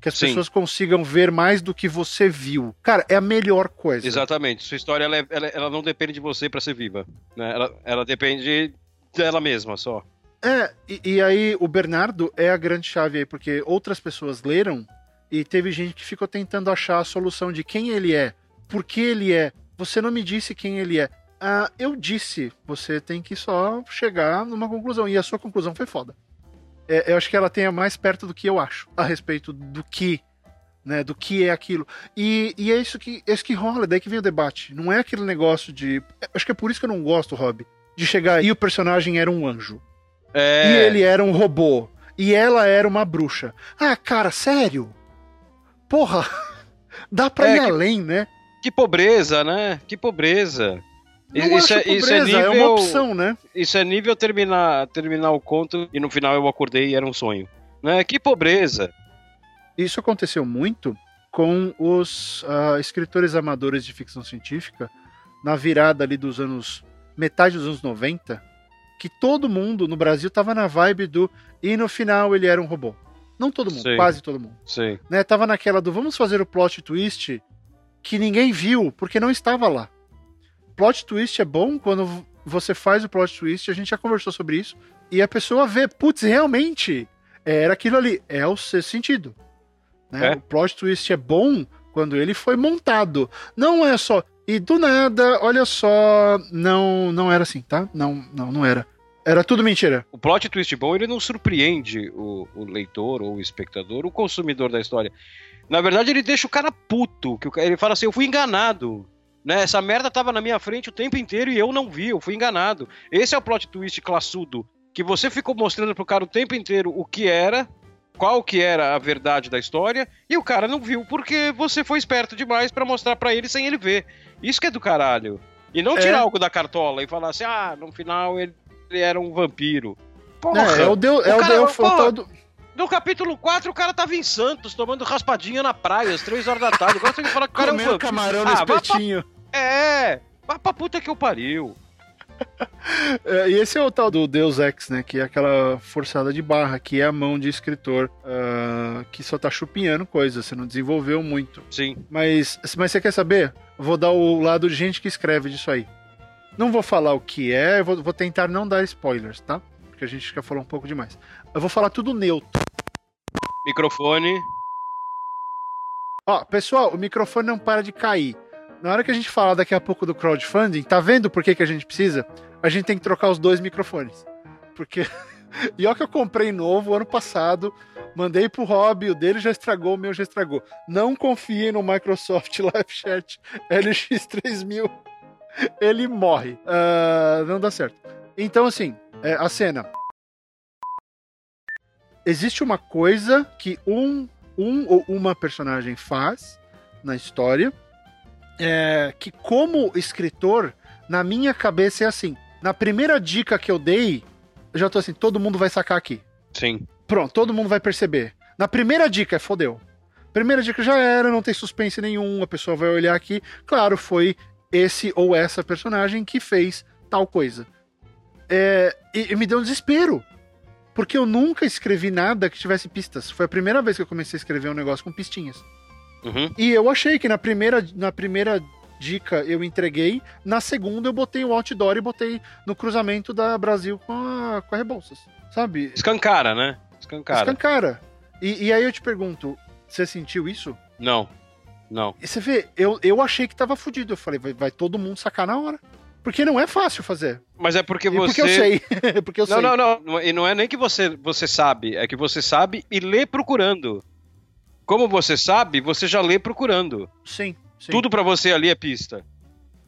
Que as Sim. pessoas consigam ver mais do que você viu. Cara, é a melhor coisa. Exatamente. Sua história ela, é- ela- ela não depende de você pra ser viva. Né? Ela, ela depende dela mesma só. É, e, e aí o Bernardo é a grande chave aí, porque outras pessoas leram e teve gente que ficou tentando achar a solução de quem ele é, por que ele é. Você não me disse quem ele é. Ah, eu disse, você tem que só chegar numa conclusão. E a sua conclusão foi foda. É, eu acho que ela tenha mais perto do que eu acho a respeito do que, né, do que é aquilo. E, e é isso que, é isso que rola, daí que vem o debate. Não é aquele negócio de. Acho que é por isso que eu não gosto, Rob. De chegar e o personagem era um anjo. É, E ele era um robô. E ela era uma bruxa. Ah, cara, sério? Porra! [LAUGHS] Dá pra É ir que- além, né? Que pobreza, né? Que pobreza. Não isso, é, isso é pobreza, é, nível. uma opção, né? Isso é nível terminar, terminar o conto e no final eu acordei e era um sonho. Né? Que pobreza. Isso aconteceu muito com os ah, escritores amadores de ficção científica na virada ali dos anos. metade dos anos 90, que todo mundo no Brasil tava na vibe do. E no final ele era um robô. Não todo mundo, Sim. quase todo mundo. Sim. né, tava naquela do vamos fazer o plot twist que ninguém viu, porque não estava lá. Plot twist é bom quando você faz o plot twist, a gente já conversou sobre isso, e a pessoa vê, putz, realmente era aquilo ali, é o sexto sentido. né? É. O plot twist é bom quando ele foi montado. Não é só. E do nada, olha só, não não era assim, tá? Não, não, não era. Era tudo mentira. O plot twist bom, ele não surpreende o, o leitor ou o espectador, o consumidor da história. Na verdade, ele deixa o cara puto, que o ele fala assim, eu fui enganado. Né? Essa merda tava na minha frente o tempo inteiro e eu não vi, eu fui enganado. Esse é o plot twist classudo, que você ficou mostrando pro cara o tempo inteiro o que era, qual que era a verdade da história, e o cara não viu porque você foi esperto demais pra mostrar pra ele sem ele ver. Isso que é do caralho. E não É. tirar algo da cartola e falar assim, ah, no final ele, ele era um vampiro. Porra, É, é o Deus, é O cara- Deus, pô, o tal do- no capítulo 4, o cara tava em Santos, tomando raspadinha na praia, às 3 horas da tarde. Agora você tem que falar que o cara é um vampiro. camarão no Ah, pra- espetinho. É, vai pra puta que eu pariu. [LAUGHS] É, e esse é o tal do Deus Ex, né? Que é aquela forçada de barra, que é a mão de escritor ah, que só tá chupinhando coisas, você não desenvolveu muito. Sim. Mas, mas você quer saber? Vou dar o lado de gente que escreve disso aí. Não vou falar o que é, vou, vou tentar não dar spoilers, tá? Porque a gente já falou um pouco demais. Eu vou falar tudo neutro. Microfone. Ó, pessoal, o microfone não para de cair. Na hora que a gente falar daqui a pouco do crowdfunding, tá vendo por que, que a gente precisa? A gente tem que trocar os dois microfones. Porque. [LAUGHS] e ó que eu comprei novo ano passado, mandei pro Rob, o dele já estragou, o meu já estragou. Não confie no Microsoft [LAUGHS] Live Chat LX3000. Ele morre. Ah, não dá certo. Então, assim, é, a cena. Existe uma coisa que um, um ou uma personagem faz na história é, que, como escritor, na minha cabeça é assim. Na primeira dica que eu dei, eu já tô assim, todo mundo vai sacar aqui. Sim. Pronto, todo mundo vai perceber. Na primeira dica, fodeu. Primeira dica já era, não tem suspense nenhum, a pessoa vai olhar aqui. Claro, foi esse ou essa personagem que fez tal coisa. É, e, e me deu um desespero. Porque eu nunca escrevi nada que tivesse pistas. Foi a primeira vez que eu comecei a escrever um negócio com pistinhas. Uhum. E eu achei que na primeira, na primeira dica eu entreguei, na segunda eu botei o outdoor e botei no cruzamento da Brasil com a, com a Rebouças. Sabe? Escancara, né? Escancara. Escancara. E, e aí eu te pergunto, você sentiu isso? Não. Não. E você vê, eu, eu achei que tava fudido. Eu falei, vai, vai todo mundo sacar na hora. Porque não é fácil fazer. Mas é porque E você. Porque eu sei. [LAUGHS] porque eu Não, sei. não, não, não. E não é nem que você, você sabe, é que você sabe e lê procurando. Como você sabe, você já lê procurando. Sim, sim. Tudo pra você ali é pista.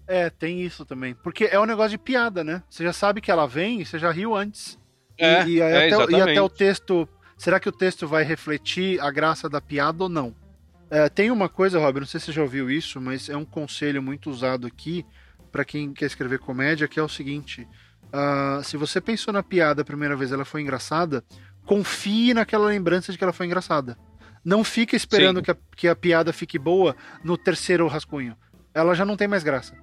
É, tem isso também. Porque é um negócio de piada, né? Você já sabe que ela vem e você já riu antes. E- É, e, aí é, até, o- e até o texto. Será que o texto vai refletir a graça da piada ou não? É, tem uma coisa, Rob, não sei se você já ouviu isso, mas é um conselho muito usado aqui para quem quer escrever comédia, que é o seguinte: ah, se você pensou na piada a primeira vez, ela foi engraçada, confie naquela lembrança de que ela foi engraçada. Não fica esperando que a, que a piada fique boa no terceiro rascunho. Ela já não tem mais graça.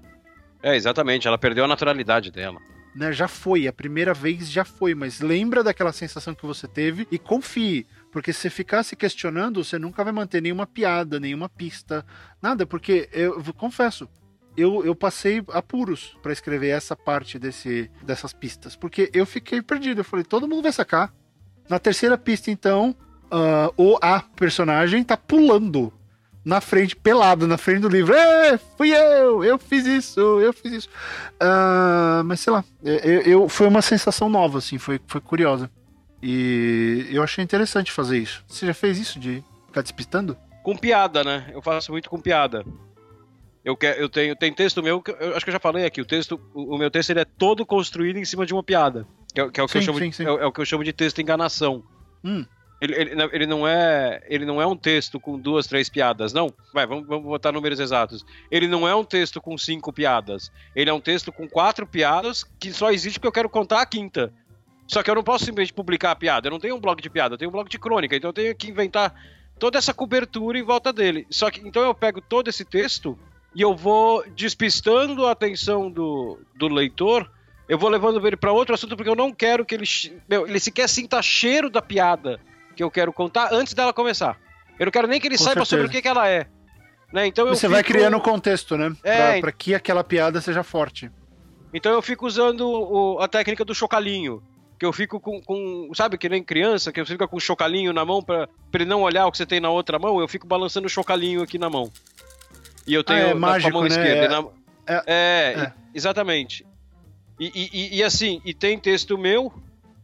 É, exatamente. Ela perdeu a naturalidade dela. né, já foi, a primeira vez já foi, mas lembra daquela sensação que você teve e confie, Porque se você ficar se questionando, você nunca vai manter nenhuma piada, nenhuma pista, nada. Porque eu, eu confesso, eu, eu passei apuros para escrever essa parte desse, dessas pistas. Porque eu fiquei perdido. Eu falei, todo mundo vai sacar. Na terceira pista, então, uh, o a personagem tá pulando na frente, pelado, na frente do livro. É, fui eu, eu fiz isso, eu fiz isso. Uh, mas sei lá, eu, eu, foi uma sensação nova, assim, foi, foi curiosa. E eu achei interessante fazer isso. Você já fez isso de ficar despistando? Com piada, né? Eu faço muito com piada. Eu, quero, eu tenho tem texto meu, que eu acho que eu já falei aqui, o texto, o, meu texto ele é todo construído em cima de uma piada. Que é, que é o que sim, eu chamo sim, de. É, é, o que eu chamo de texto enganação. Hum. Ele, ele, ele, não é, ele não é um texto com duas, três piadas, não. Vai, vamos, vamos botar números exatos. Ele não é um texto com cinco piadas. Ele é um texto com quatro piadas que só existe porque eu quero contar a quinta. Só que eu não posso simplesmente publicar a piada. Eu não tenho um blog de piada, eu tenho um blog de crônica. Então eu tenho que inventar toda essa cobertura em volta dele. Só que então eu pego todo esse texto e eu vou despistando a atenção do, do leitor. Eu vou levando ele para outro assunto porque eu não quero que ele, meu, ele sequer sinta cheiro da piada que eu quero contar antes dela começar. Eu não quero nem que ele Com saiba certeza. sobre o que, que ela é. Né? Então Você fico... vai criando o contexto, né? É, pra, pra, que aquela piada seja forte. Então eu fico usando o, a técnica do chocalhinho. Que eu fico com, com, Sabe que nem criança, que eu fico com o chocalhinho na mão pra, pra ele não olhar o que você tem na outra mão, eu fico balançando o chocalhinho aqui na mão. E eu tenho ah, é mágico, a mão né? esquerda. É, na... é, é, é. exatamente. E, e, e, assim, e tem texto meu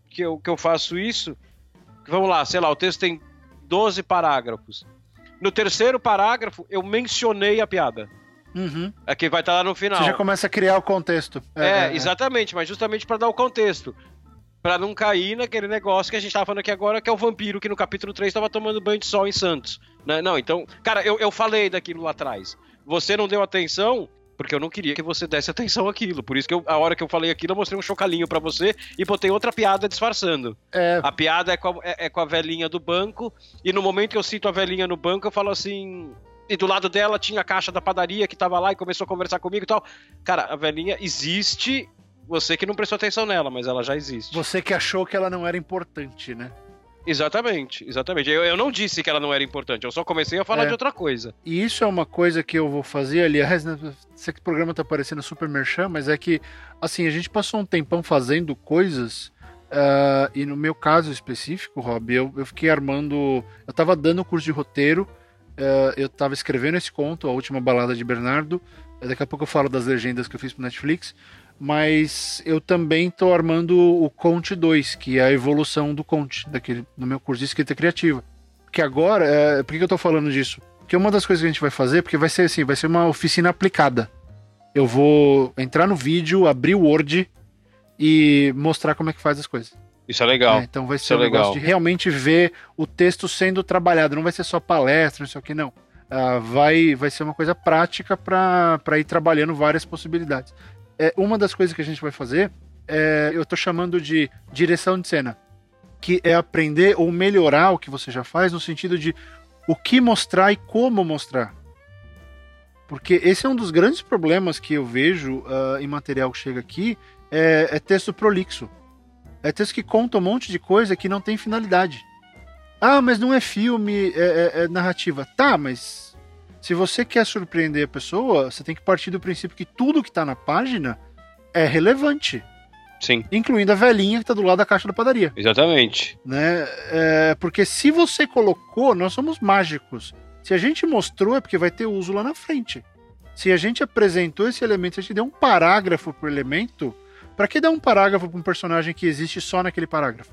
que eu, que eu faço isso Vamos lá, sei lá, o texto tem 12 parágrafos. No terceiro parágrafo, eu mencionei a piada. Uhum. É que vai estar lá no final. Você já começa a criar o contexto. É, é, é. exatamente, mas justamente para dar o contexto. Para não cair naquele negócio que a gente tava falando aqui agora, que é o vampiro que no capítulo 3 estava tomando banho de sol em Santos. Né? Não, então, cara, eu, eu falei daquilo lá atrás. Você não deu atenção, porque eu não queria que você desse atenção àquilo. Por isso que eu, a hora que eu falei aquilo, eu mostrei um chocalinho para você e botei outra piada disfarçando. É... A piada é com a, é, é com a velhinha do banco, e no momento que eu cito a velhinha no banco, eu falo assim. E do lado dela tinha a caixa da padaria que tava lá e começou a conversar comigo e tal. Cara, a velhinha existe, você que não prestou atenção nela, mas ela já existe. Você que achou que ela não era importante, né? Exatamente, exatamente. Eu, eu não disse que ela não era importante, eu só comecei a falar é. de outra coisa. E isso é uma coisa que eu vou fazer, aliás, né, sei que o programa tá parecendo super merchan, mas é que, assim, a gente passou um tempão fazendo coisas, uh, e no meu caso específico, Rob, eu, eu fiquei armando. Eu tava dando curso de roteiro, uh, eu tava escrevendo esse conto, A Última Balada de Bernardo. Daqui a pouco eu falo das legendas que eu fiz pro Netflix mas eu também estou armando o Conte 2, que é a evolução do Conte, daquele, no meu curso de escrita criativa. Que agora, é, por que eu estou falando disso? Porque uma das coisas que a gente vai fazer, porque vai ser assim, vai ser uma oficina aplicada. Eu vou entrar no vídeo, abrir o Word e mostrar como é que faz as coisas. Isso é legal. É, então vai ser Isso um é negócio de realmente ver o texto sendo trabalhado. Não vai ser só palestra, isso aqui, não. Uh, vai, vai ser uma coisa prática para ir trabalhando várias possibilidades é, uma das coisas que a gente vai fazer é, eu tô chamando de direção de cena, que é aprender ou melhorar o que você já faz no sentido de o que mostrar e como mostrar. Porque esse é um dos grandes problemas que eu vejo uh, em material que chega aqui, é, é texto prolixo. É texto que conta um monte de coisa que não tem finalidade. Ah, mas não é filme, é, é, é narrativa. Tá, mas se você quer surpreender a pessoa, você tem que partir do princípio que tudo que está na página é relevante. Sim. Incluindo a velhinha que está do lado da caixa da padaria. Exatamente. Né? É, porque se você colocou, nós somos mágicos. Se a gente mostrou, é porque vai ter uso lá na frente. Se a gente apresentou esse elemento, a gente deu um parágrafo pro elemento, para que dar um parágrafo para um personagem que existe só naquele parágrafo?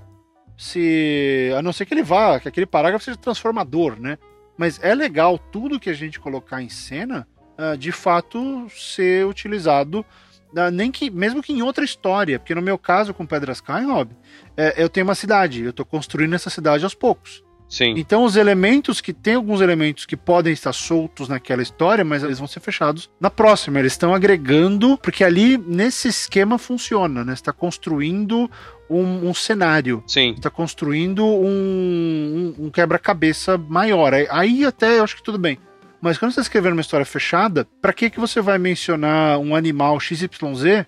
Se. A não ser que ele vá, que aquele parágrafo seja transformador, né? Mas é legal tudo que a gente colocar em cena, uh, de fato, ser utilizado, uh, nem que, mesmo que em outra história. Porque no meu caso, com Pedras Caem, Rob, é, eu tenho uma cidade, eu estou construindo essa cidade aos poucos. Sim. Então os elementos que tem alguns elementos que podem estar soltos naquela história, mas eles vão ser fechados na próxima. Eles estão agregando, porque ali nesse esquema funciona, né? Está construindo um, um, cenário. Sim. Está construindo um, um, um quebra-cabeça maior. Aí até eu acho que tudo bem. Mas quando você está escrevendo uma história fechada, para que que você vai mencionar um animal XYZ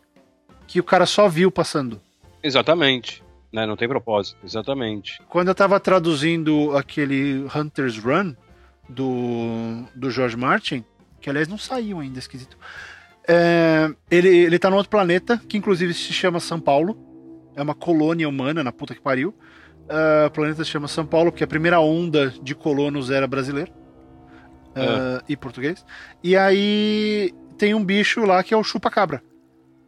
que o cara só viu passando? Exatamente. Né? Não tem propósito, exatamente. Quando eu tava traduzindo aquele Hunter's Run do, do George Martin, que aliás não saiu ainda, esquisito. É, ele, ele tá num outro planeta, que inclusive se chama São Paulo. É uma colônia humana na puta que pariu. Uh, o planeta se chama São Paulo, porque a primeira onda de colonos era brasileiro. Uh, e português. E aí tem um bicho lá que é o chupa-cabra.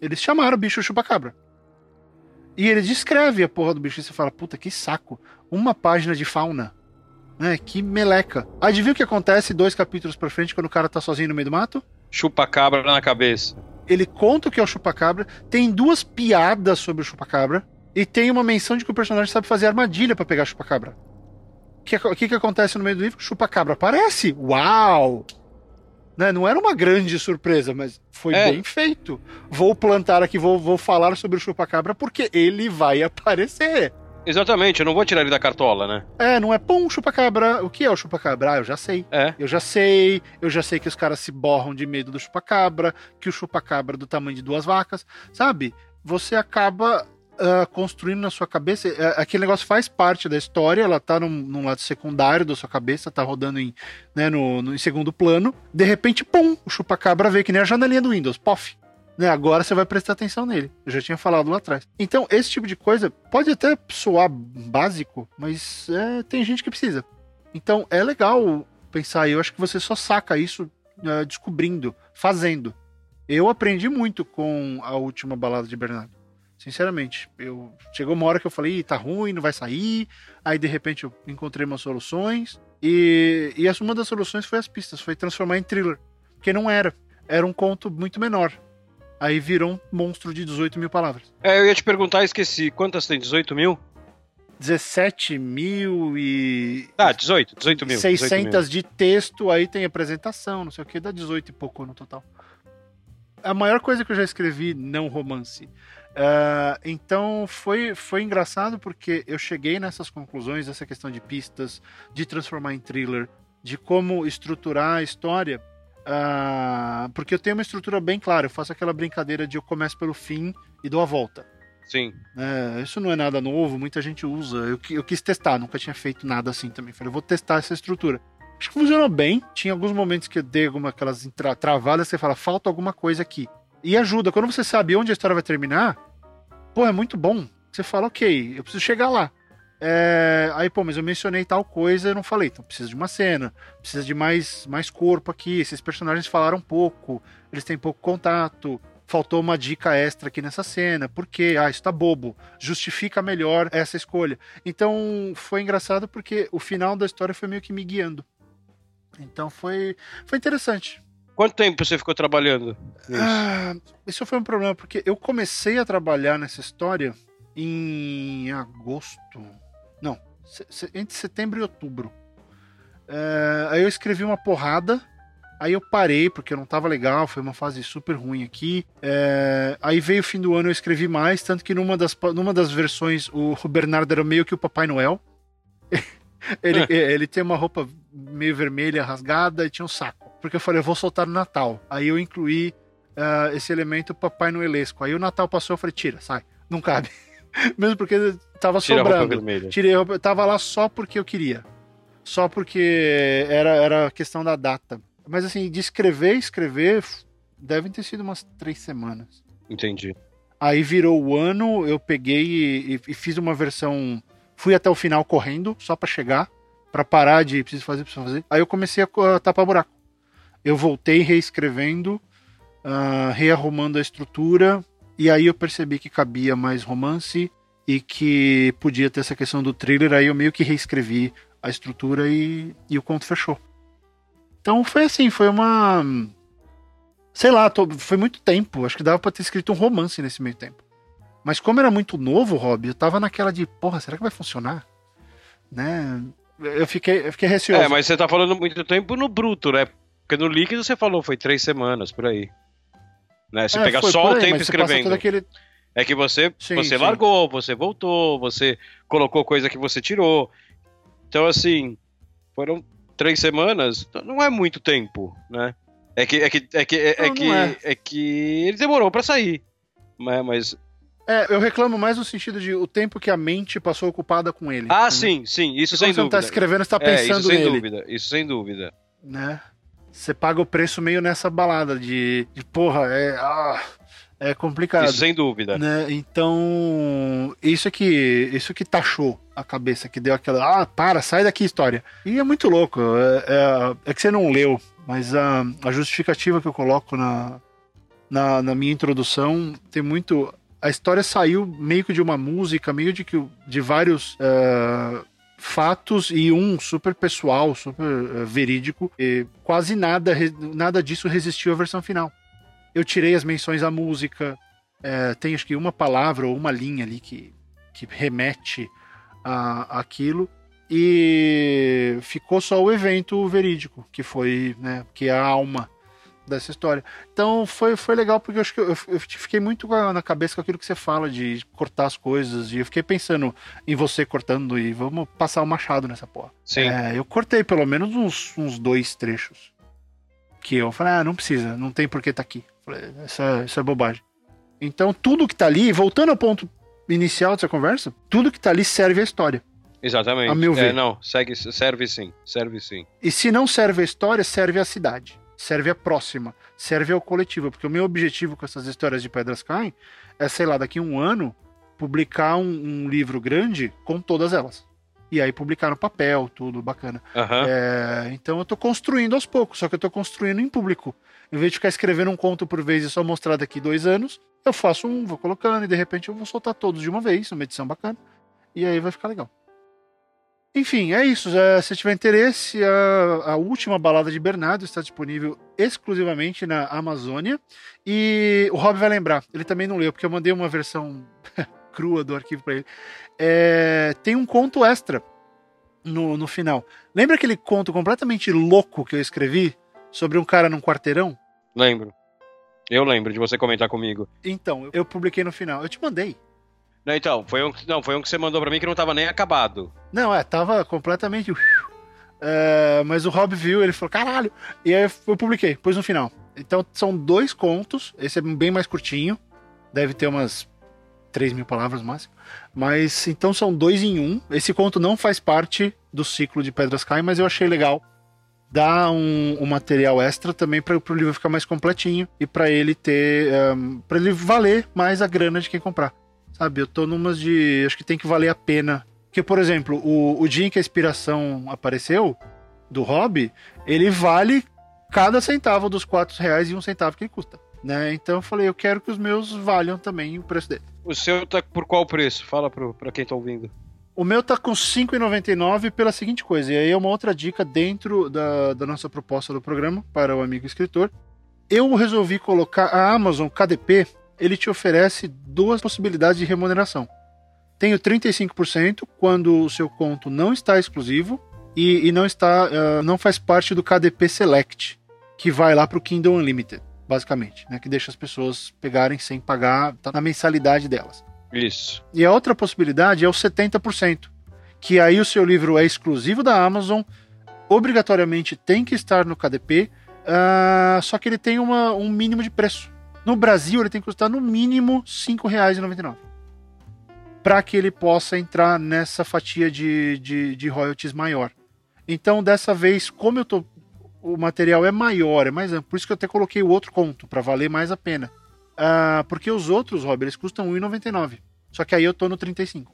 Eles chamaram o bicho chupa-cabra. E ele descreve a porra do bicho e você fala, puta, que saco. Uma página de fauna. Né? Que meleca. Adivinha o que acontece dois capítulos pra frente quando o cara tá sozinho no meio do mato? Chupa-cabra na cabeça. Ele conta o que é o chupa-cabra, tem duas piadas sobre o chupa-cabra, e tem uma menção de que o personagem sabe fazer armadilha para pegar chupa-cabra. O que, que, que acontece no meio do livro? Chupa-cabra aparece! Uau! Né? Não era uma grande surpresa, mas foi é. bem feito. Vou plantar aqui, vou, vou falar sobre o chupa-cabra porque ele vai aparecer. Exatamente, eu não vou tirar ele da cartola, né? É, não é pum, chupa-cabra. O que é o chupa-cabra? Ah, eu já sei. É. Eu já sei. Eu já sei que os caras se borram de medo do chupa-cabra, que o chupa-cabra é do tamanho de duas vacas, sabe? Você acaba uh, construindo na sua cabeça. Uh, aquele negócio faz parte da história, ela tá num, num, lado secundário da sua cabeça, tá rodando em, né, no, no em segundo plano. De repente, pum, o chupa-cabra vê que nem a janelinha do Windows, pof. Né, agora você vai prestar atenção nele. Eu já tinha falado lá atrás. Então, esse tipo de coisa pode até soar básico, mas é, tem gente que precisa. Então, é legal pensar. Eu acho que você só saca isso uh, descobrindo, fazendo. Eu aprendi muito com a última balada de Bernardo. Sinceramente, eu chegou uma hora que eu falei, tá ruim, não vai sair. Aí de repente eu encontrei umas soluções e, e uma das soluções foi as pistas, foi transformar em thriller, porque não era, era um conto muito menor. Aí virou um monstro de 18 mil palavras. É, eu ia te perguntar, esqueci, quantas tem? 18 mil? 17 mil e. Ah, 18, 18 mil. 600 18 mil. de texto, aí tem apresentação, não sei o que, dá 18 e pouco no total. A maior coisa que eu já escrevi, não romance, Uh, então foi, foi engraçado porque eu cheguei nessas conclusões, essa questão de pistas, de transformar em thriller, de como estruturar a história, uh, porque eu tenho uma estrutura bem clara, eu faço aquela brincadeira de eu começo pelo fim e dou a volta. Sim. É, isso não é nada novo, muita gente usa. Eu, eu quis testar, nunca tinha feito nada assim também. Falei, eu vou testar essa estrutura. Acho que funcionou bem. Tinha alguns momentos que eu dei alguma, aquelas tra travadas, você fala, falta alguma coisa aqui. E ajuda. Quando você sabe onde a história vai terminar, pô, é muito bom. Você fala, ok, eu preciso chegar lá. É, aí, pô, mas eu mencionei tal coisa e não falei. Então precisa de uma cena, precisa de mais, mais corpo aqui. Esses personagens falaram pouco, eles têm pouco contato. Faltou uma dica extra aqui nessa cena. Por quê? Ah, isso tá bobo. Justifica melhor essa escolha. Então foi engraçado porque o final da história foi meio que me guiando. Então foi, foi interessante. Quanto tempo você ficou trabalhando? Ah, isso foi um problema, porque eu comecei a trabalhar nessa história em agosto. Não, entre setembro e outubro. É, aí eu escrevi uma porrada. Aí eu parei, porque não tava legal, foi uma fase super ruim aqui. É, aí veio o fim do ano, eu escrevi mais, tanto que numa das, numa das versões o, o Bernardo era meio que o Papai Noel. [LAUGHS] [LAUGHS] ele, ele tem uma roupa meio vermelha, rasgada, e tinha um saco porque eu falei, eu vou soltar no Natal. Aí eu incluí uh, esse elemento Papai Noelesco. Aí o Natal passou, eu falei, tira, sai, não cabe. [LAUGHS] Mesmo porque tava Tira sobrando. Tirei, eu tava lá só porque eu queria. Só porque era, era questão da data. Mas assim, de escrever, escrever, devem ter sido umas três semanas. Entendi. Aí virou o ano, eu peguei e, e fiz uma versão. Fui até o final correndo, só para chegar, para parar de preciso fazer, preciso fazer. Aí eu comecei a tapar buraco eu voltei reescrevendo, uh, rearrumando a estrutura, e aí eu percebi que cabia mais romance e que podia ter essa questão do thriller, aí eu meio que reescrevi a estrutura e, e o conto fechou. Então foi assim, foi uma. Sei lá, tô, foi muito tempo. Acho que dava pra ter escrito um romance nesse meio tempo. Mas como era muito novo, Rob, eu tava naquela de, porra, será que vai funcionar? Né? Eu fiquei, eu fiquei receoso. É, mas você tá falando muito tempo no bruto, né? Porque no líquido você falou, foi três semanas, por aí. Né? Você é, pega só o tempo escrevendo. Aquele... É que você, sim, você sim. largou, você voltou, você colocou coisa que você tirou. Então, assim, foram três semanas, não é muito tempo, né? É que é que é que é, é não, que não é. é. que ele demorou para sair, né? Mas É, eu reclamo mais no sentido de o tempo que a mente passou ocupada com ele. Ah, sim, sim, isso sem Quando você não dúvida. tá escrevendo, você tá É, pensando isso sem nele. dúvida, isso sem dúvida. Né? Você paga o preço meio nessa balada de, de porra, é, ah, é complicado. Isso sem dúvida. né? Então, isso é que isso que taxou a cabeça, que deu aquela, ah, para, sai daqui, história. E é muito louco, é, é- é que você não leu, mas a, a justificativa que eu coloco na, na, na minha introdução tem muito. A história saiu meio que de uma música, meio de, que, de vários é, fatos e um super pessoal, super é, verídico. E quase nada, nada disso resistiu à versão final. Eu tirei as menções à música, é, tem acho que uma palavra ou uma linha ali que, que remete a aquilo e ficou só o evento verídico que foi né que é a alma dessa história então foi, foi legal porque eu acho que eu, eu fiquei muito a- na cabeça com aquilo que você fala de cortar as coisas e eu fiquei pensando em você cortando e vamos passar o machado nessa porra Sim. é, eu cortei pelo menos uns, uns dois trechos. Que eu falei, ah, não precisa, não tem por que tá aqui. Falei, isso é, isso é bobagem. Então, tudo que tá ali, voltando ao ponto inicial dessa conversa, tudo que tá ali serve à história. Exatamente. A meu É, ver. não, segue, serve sim, serve sim. E se não serve à história, serve à cidade. Serve à próxima. Serve ao coletivo. Porque o meu objetivo com essas histórias de Pedras Caem é, sei lá, daqui a um ano, publicar um, um livro grande com todas elas. E aí publicar no papel, tudo bacana. Aham. É, então eu tô construindo aos poucos, só que eu tô construindo em público. Em vez de ficar escrevendo um conto por vez e só mostrar daqui dois anos, eu faço um, vou colocando e de repente eu vou soltar todos de uma vez, uma edição bacana. E aí vai ficar legal. Enfim, é isso. Já, se tiver interesse, a, a última balada de Bernardo está disponível exclusivamente na Amazônia. E o Rob vai lembrar, ele também não leu, porque eu mandei uma versão [LAUGHS] crua do arquivo para ele. É, tem um conto extra no, no final. Lembra aquele conto completamente louco que eu escrevi sobre um cara num quarteirão? Lembro. Eu lembro de você comentar comigo. Então, eu publiquei no final. Eu te mandei. Não, então, foi um, não, foi um que você mandou pra mim que não tava nem acabado. Não, é, tava completamente. É, mas o Rob viu, ele falou, caralho. E aí eu publiquei, pus no final. Então são dois contos. Esse é bem mais curtinho. Deve ter umas 3 mil palavras no máximo. Mas então são dois em um. Esse conto não faz parte do ciclo de Pedras Caem, mas eu achei legal dar um, um material extra também para o livro ficar mais completinho e para ele ter. para ele valer mais a grana de quem comprar. Sabe? Eu tô numas de. Acho que tem que valer a pena. Porque, por exemplo, o, o dia em que a inspiração apareceu, do hobby, ele vale cada centavo dos 4 reais e um centavo que ele custa. Né? Então eu falei, eu quero que os meus valham também o preço dele. O seu tá por qual preço? Fala pro, pra quem tá ouvindo. O meu tá com R$ 5,99 pela seguinte coisa, e aí é uma outra dica dentro da, da nossa proposta do programa para o amigo escritor. Eu resolvi colocar a Amazon KDP, ele te oferece duas possibilidades de remuneração. Tem o 35% quando o seu conto não está exclusivo e, e não está uh, não faz parte do KDP Select, que vai lá para o Kindle Unlimited, basicamente, né, que deixa as pessoas pegarem sem pagar tá na mensalidade delas. Isso. E a outra possibilidade é o 70%, que aí o seu livro é exclusivo da Amazon, obrigatoriamente tem que estar no KDP, uh, só que ele tem uma, um mínimo de preço. No Brasil, ele tem que custar no mínimo R$ 5,99 para que ele possa entrar nessa fatia de, de, de royalties maior. Então, dessa vez, como eu tô, o material é maior, é mais amplo, por isso que eu até coloquei o outro conto, para valer mais a pena. Uh, porque os outros, Rob, eles custam R$1,99. Só que aí eu tô no 35.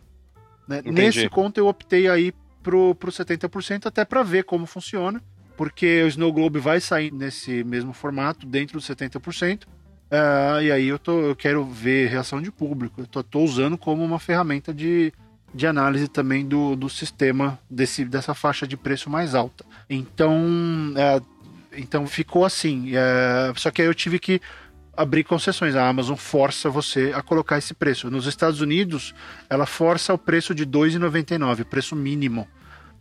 Né? Nesse conto eu optei aí pro, pro 70%, até para ver como funciona. Porque o Snow Globe vai sair nesse mesmo formato, dentro dos 70%. Uh, e aí eu, tô, eu quero ver reação de público. Eu tô, tô usando como uma ferramenta de, de análise também do, do sistema desse, dessa faixa de preço mais alta. Então, uh, então ficou assim. Uh, só que aí eu tive que abrir concessões. A Amazon força você a colocar esse preço. Nos Estados Unidos, ela força o preço de R$ 2,99, preço mínimo,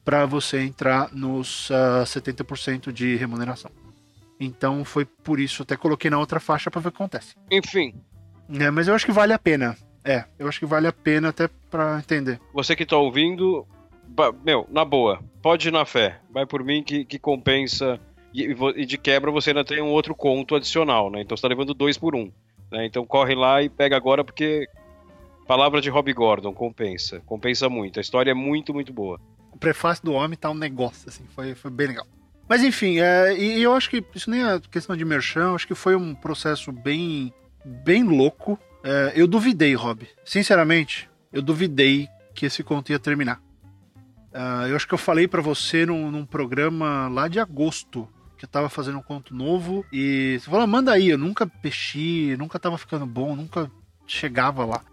para você entrar nos uh, 70% de remuneração. Então foi por isso, até coloquei na outra faixa para ver o que acontece. Enfim. É, mas eu acho que vale a pena. É, eu acho que vale a pena até para entender. Você que tá ouvindo, meu, na boa, pode ir na fé. Vai por mim que, que compensa. E, e, de quebra você ainda tem um outro conto adicional, né? Então você tá levando dois por um. Né? Então corre lá e pega agora porque Palavra de Rob Gordon, compensa. Compensa muito. A história é muito, muito boa. O prefácio do homem tá um negócio, assim, foi, foi bem legal. Mas enfim, é, e, eu acho que isso nem é questão de merchan, acho que foi um processo bem, bem louco. É, eu duvidei, Rob. Sinceramente, eu duvidei que esse conto ia terminar. Uh, eu acho que eu falei para você num, num, programa lá de agosto que eu tava fazendo um conto novo e você falou, manda aí, eu nunca peixi, nunca tava ficando bom, nunca chegava lá.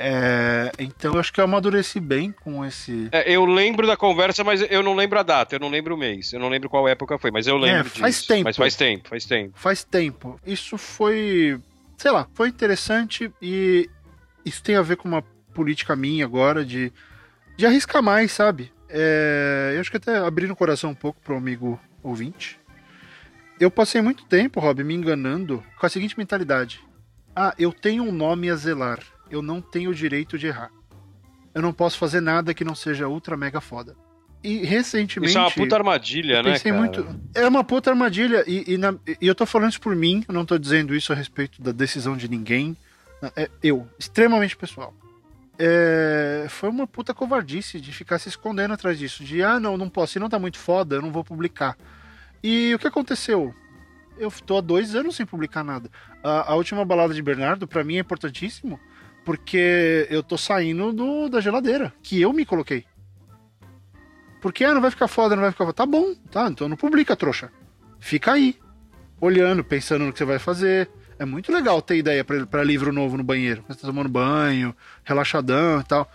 É, então eu acho que eu amadureci bem com esse. É, eu lembro da conversa, mas eu não lembro a data, eu não lembro o mês, eu não lembro qual época foi, mas eu lembro. É, faz disso. tempo. Mas faz tempo, faz tempo. Faz tempo. Isso foi, sei lá, foi interessante e isso tem a ver com uma política minha agora de, de arriscar mais, sabe? É, eu acho que até abrindo o coração um pouco pro amigo ouvinte. Eu passei muito tempo, Rob, me enganando com a seguinte mentalidade: Ah, eu tenho um nome a zelar. Eu não tenho o direito de errar. Eu não posso fazer nada que não seja ultra mega foda. E recentemente. Isso é uma puta armadilha, né? Cara? Muito... É uma puta armadilha. E, e, na... e, eu tô falando isso por mim, eu não tô dizendo isso a respeito da decisão de ninguém. É eu, extremamente pessoal é, foi uma puta covardice de ficar se escondendo atrás disso. De, ah, não, não posso, se não tá muito foda, eu não vou publicar. E o que aconteceu? Eu tô há dois anos sem publicar nada. A, a última balada de Bernardo, para mim, é importantíssimo, porque eu tô saindo do, da geladeira, que eu me coloquei. Porque, ah, não vai ficar foda, não vai ficar foda. Tá bom, tá, então não publica, trouxa. Fica aí, olhando, pensando no que você vai fazer, é muito legal ter ideia para livro novo no banheiro. Você tá tomando banho, relaxadão e tal.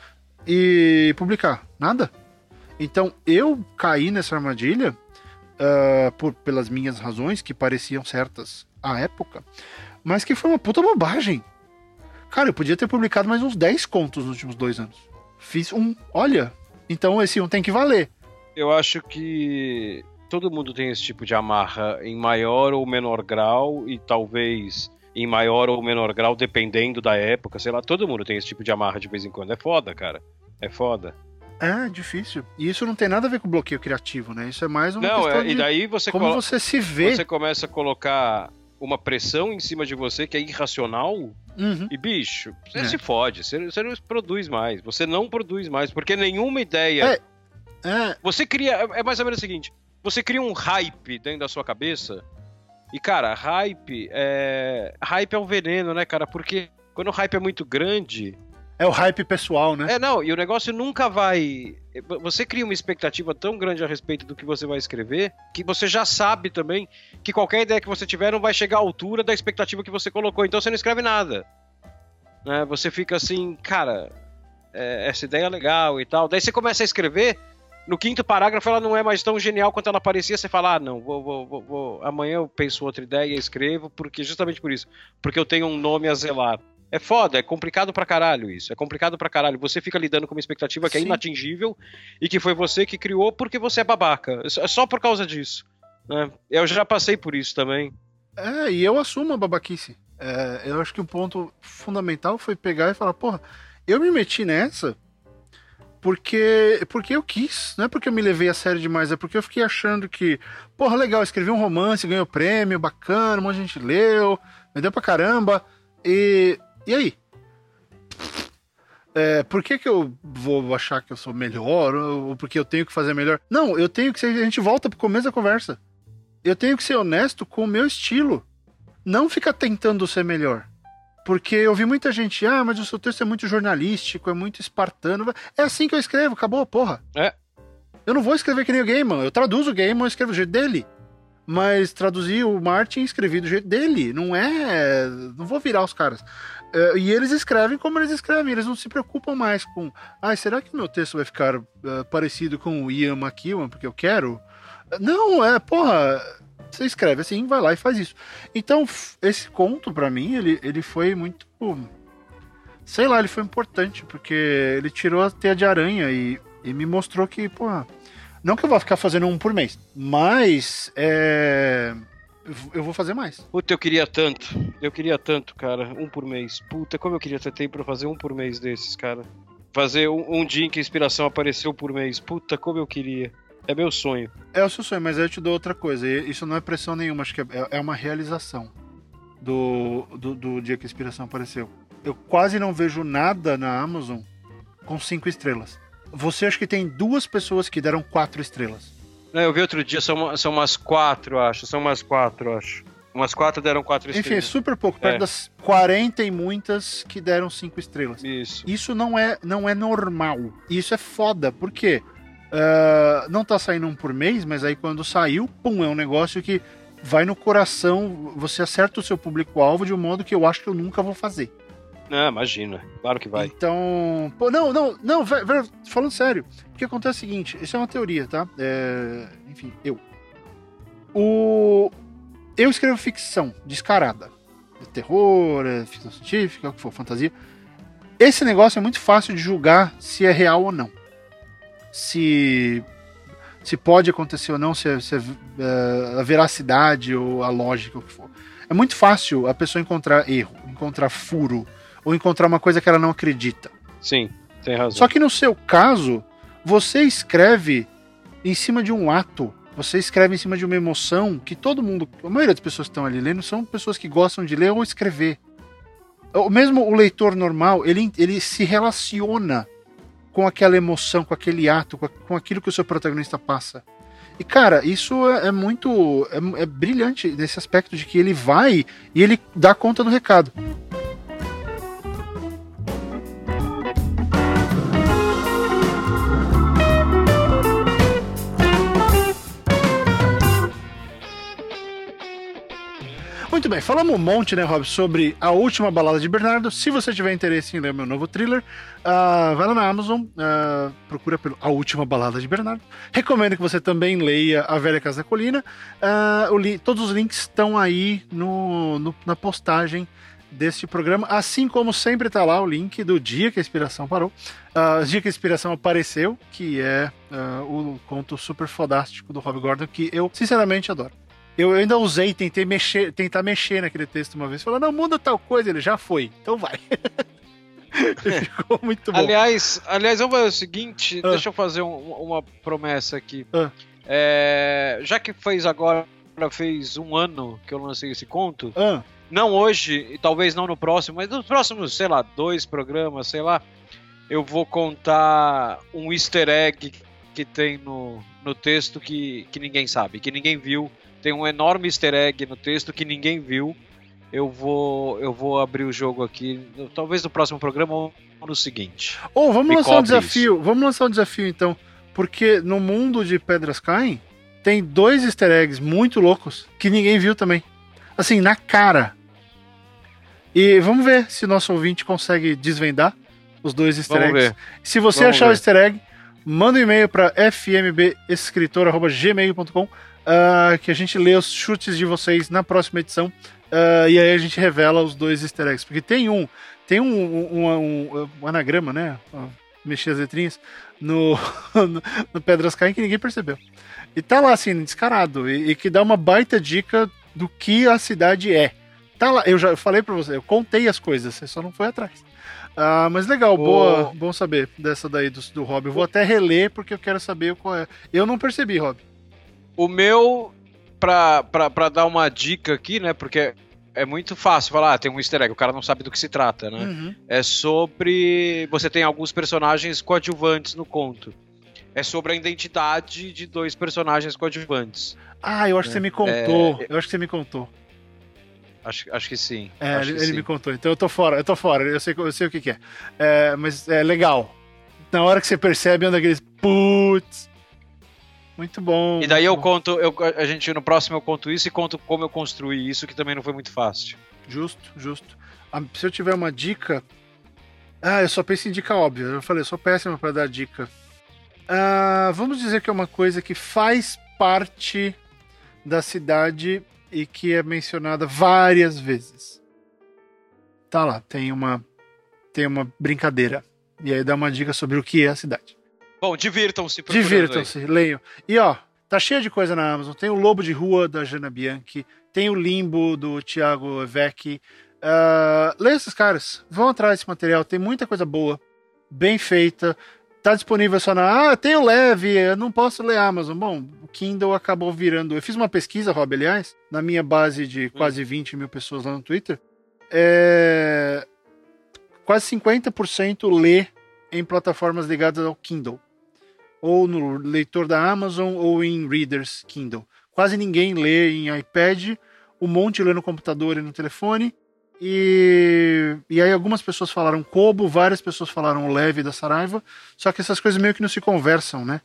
E publicar. Nada. Então eu caí nessa armadilha uh, por, pelas minhas razões, que pareciam certas à época, mas que foi uma puta bobagem. Cara, eu podia ter publicado mais uns 10 contos nos últimos dois anos. Fiz um, olha. Então esse um tem que valer. Eu acho que todo mundo tem esse tipo de amarra em maior ou menor grau e talvez em maior ou menor grau, dependendo da época, sei lá, todo mundo tem esse tipo de amarra de vez em quando. É foda, cara. É foda. É, difícil. E isso não tem nada a ver com bloqueio criativo, né? Isso é mais uma não, questão é, e daí você como você se vê. Você começa a colocar uma pressão em cima de você que é irracional. Uhum. E, bicho, você é. se fode. Você, você, não produz mais. Você não produz mais. Porque nenhuma ideia. É. é. Você cria. É mais ou menos o seguinte: você cria um hype dentro da sua cabeça. E, cara, hype é. Hype é um veneno, né, cara? Porque quando o hype é muito grande. É o hype pessoal, né? É, não, e o negócio nunca vai. Você cria uma expectativa tão grande a respeito do que você vai escrever que você já sabe também que qualquer ideia que você tiver não vai chegar à altura da expectativa que você colocou. Então você não escreve nada. Né? Você fica assim, cara, é, essa ideia é legal e tal. Daí você começa a escrever no quinto parágrafo ela não é mais tão genial quanto ela parecia. Você fala, ah, não, vou, vou, vou, amanhã eu penso outra ideia e escrevo, porque justamente por isso, porque eu tenho um nome a zelar. É foda, é complicado pra caralho isso. É complicado pra caralho. Você fica lidando com uma expectativa que é Sim. é inatingível e que foi você que criou porque você é babaca. É só por causa disso. Né? Eu já passei por isso também. É, e eu assumo a babaquice. É, eu acho que o ponto fundamental foi pegar e falar, porra, eu me meti nessa porque, porque eu quis, não é porque eu me levei a sério demais, é porque eu fiquei achando que, porra, legal, escrevi um romance, ganhou prêmio, bacana, um monte de gente leu, me deu pra caramba, e, e aí? É, por que, que eu vou achar que eu sou melhor, ou porque eu tenho que fazer melhor? Não, eu tenho que ser, a gente volta pro começo da conversa. Eu tenho que ser honesto com o meu estilo. Não ficar tentando ser melhor. Porque eu vi muita gente, ah, mas o seu texto é muito jornalístico, é muito espartano. É assim que eu escrevo, acabou, porra. É. Eu não vou escrever que nem o Gaiman. Eu traduzo o Gaiman, eu escrevo do jeito dele. Mas traduzir o Martin e escrevi do jeito dele. Não é. Não vou virar os caras. Uh, e eles escrevem como eles escrevem. Eles não se preocupam mais com. Ah, será que meu texto vai ficar uh, parecido com o Ian McEwan porque eu quero? Não, é, porra você escreve assim, vai lá e faz isso. Então, esse conto, para mim, ele, ele foi muito. Sei lá, ele foi importante, porque ele tirou a teia de aranha e, e me mostrou que, pô. Não que eu vá ficar fazendo um por mês, mas. É eu vou fazer mais. Puta, eu queria tanto. Eu queria tanto, cara. Um por mês. Puta, como eu queria ter tempo pra fazer um por mês desses, cara. Fazer um, um dia em que a inspiração apareceu por mês. Puta, como eu queria. É meu sonho. É o seu sonho, mas eu te dou outra coisa. Isso não é pressão nenhuma, acho que é, é uma realização do, do, do dia que a inspiração apareceu. eu quase não vejo nada na Amazon com cinco estrelas. Você acha que tem duas pessoas que deram quatro estrelas? Não, eu vi outro dia, são, são umas quatro, acho. São umas quatro, acho. Umas quatro deram quatro Enfim, estrelas. super pouco, perto É. das 40 e muitas que deram cinco estrelas. Isso. Isso não é, não é normal. Isso é foda, por quê? Ah, não tá saindo um por mês, mas aí quando saiu, pum, é um negócio que vai no coração, você acerta o seu público-alvo de um modo que eu acho que eu nunca vou fazer. Não, imagina. Claro que vai. Então, pô, não, não, não, falando sério, o que acontece é o seguinte, isso é uma teoria, tá? É, enfim, eu. O, eu escrevo ficção descarada. É terror, é ficção científica, o que for, fantasia. Esse negócio é muito fácil de julgar se é real ou não. Se se pode acontecer ou não, se se é, é, a veracidade ou a lógica, o que for. É muito fácil a pessoa encontrar erro, encontrar furo, ou encontrar uma coisa que ela não acredita. Sim, tem razão. Só que no seu caso, você escreve em cima de um ato, você escreve em cima de uma emoção que todo mundo, a maioria das pessoas que estão ali lendo, são pessoas que gostam de ler ou escrever. Mesmo o leitor normal, ele, ele se relaciona com aquela emoção, com aquele ato, com aquilo que o seu protagonista passa. E cara, isso é, é muito. É, é brilhante nesse aspecto de que ele vai e ele dá conta do recado. Muito bem, falamos um monte, né, Rob, sobre a última balada de Bernardo. Se você tiver interesse em ler meu novo thriller, ah, vai lá na Amazon, ah, procura pelo A Última Balada de Bernardo. Recomendo que você também leia A Velha Casa da Colina. O li- todos os links estão aí no, no- na postagem deste programa, assim como sempre está lá o link do dia que a inspiração parou, o dia que a inspiração apareceu, que é ah, o conto super fodástico do Rob Gordon, que eu sinceramente adoro. Eu ainda usei, tentei mexer, tentar mexer naquele texto uma vez. Falar, não, muda tal coisa, ele já foi. Então vai. [LAUGHS] Ficou muito bom. Aliás, aliás, vamos fazer o seguinte, Ah. deixa eu fazer um- uma promessa aqui. Ah. É, já que fez agora, fez um ano que eu lancei esse conto, Ah, não hoje, e talvez não no próximo, mas nos próximos, sei lá, dois programas, sei lá, eu vou contar um easter egg que tem no, no texto que, que ninguém sabe, que ninguém viu. Tem um enorme easter egg no texto que ninguém viu. Eu vou, eu vou abrir o jogo aqui, talvez no próximo programa ou no seguinte. Ou vamos Me lançar um desafio. Vamos lançar um desafio então. Porque no mundo de Pedras Caem, tem dois easter eggs muito loucos que ninguém viu também. Assim, na cara. E vamos ver se o nosso ouvinte consegue desvendar os dois easter Vamos eggs. ver. Se você Vamos achar o ver. easter egg, manda um e-mail para fmbescritor.gmail.com ah, que a gente lê os chutes de vocês na próxima edição. ah, e aí a gente revela os dois easter eggs. Porque tem um, tem um, um, um- um anagrama, né? Mexer as letrinhas no, [LAUGHS] no, no Pedras Caem que ninguém percebeu. E tá lá assim, descarado. E, e que dá uma baita dica do que a cidade é. Tá lá, eu já falei pra você, eu contei as coisas, você só não foi atrás. Ah, mas legal, O- boa, bom saber dessa daí do, do Rob. Eu vou até reler porque eu quero saber qual é. Eu não percebi, Rob. O meu, pra, pra, pra dar uma dica aqui, né? Porque é muito fácil falar, ah, tem um easter egg, o cara não sabe do que se trata, né? Uhum. É sobre. Você tem alguns personagens coadjuvantes no conto. É sobre a identidade de dois personagens coadjuvantes. Ah, eu acho É, que você me contou. Eu acho que você me contou. Acho, acho que sim. É, acho ele, que ele sim. me contou. Então eu tô fora, eu tô fora. Eu sei, eu sei o que, que é. É, Mas é legal. Na hora que você percebe, é um daqueles. Putz. Muito bom. E daí eu conto, eu, a gente no próximo eu conto isso e conto como eu construí isso, que também não foi muito fácil. Justo, justo. Ah, se eu tiver uma dica. Ah, eu só penso em dica óbvia. Eu falei, eu sou péssimo pra dar dica. Ah, vamos dizer que é uma coisa que faz parte da cidade e que é mencionada várias vezes. Tá lá, tem uma tem uma brincadeira. E aí dá uma dica sobre o que é a cidade. Bom, divirtam-se. Divirtam-se, leiam. E ó, tá cheio de coisa na Amazon. Tem o Lobo de Rua da Jana Bianchi, tem o Limbo do Thiago Vecchi. Uh, leia esses caras, vão atrás desse material, tem muita coisa boa, bem feita. Tá disponível só na. Ah, tem o leve, eu não posso ler Amazon. Bom, o Kindle acabou virando. Eu fiz uma pesquisa, Rob, aliás, na minha base de quase 20 mil pessoas lá no Twitter. É... quase 50% lê em plataformas ligadas ao Kindle. Ou no leitor da Amazon ou em readers Kindle. Quase ninguém lê em iPad, um monte lê no computador e no telefone. E, e aí algumas pessoas falaram Kobo, várias pessoas falaram Leve da Saraiva, só que essas coisas meio que não se conversam, né?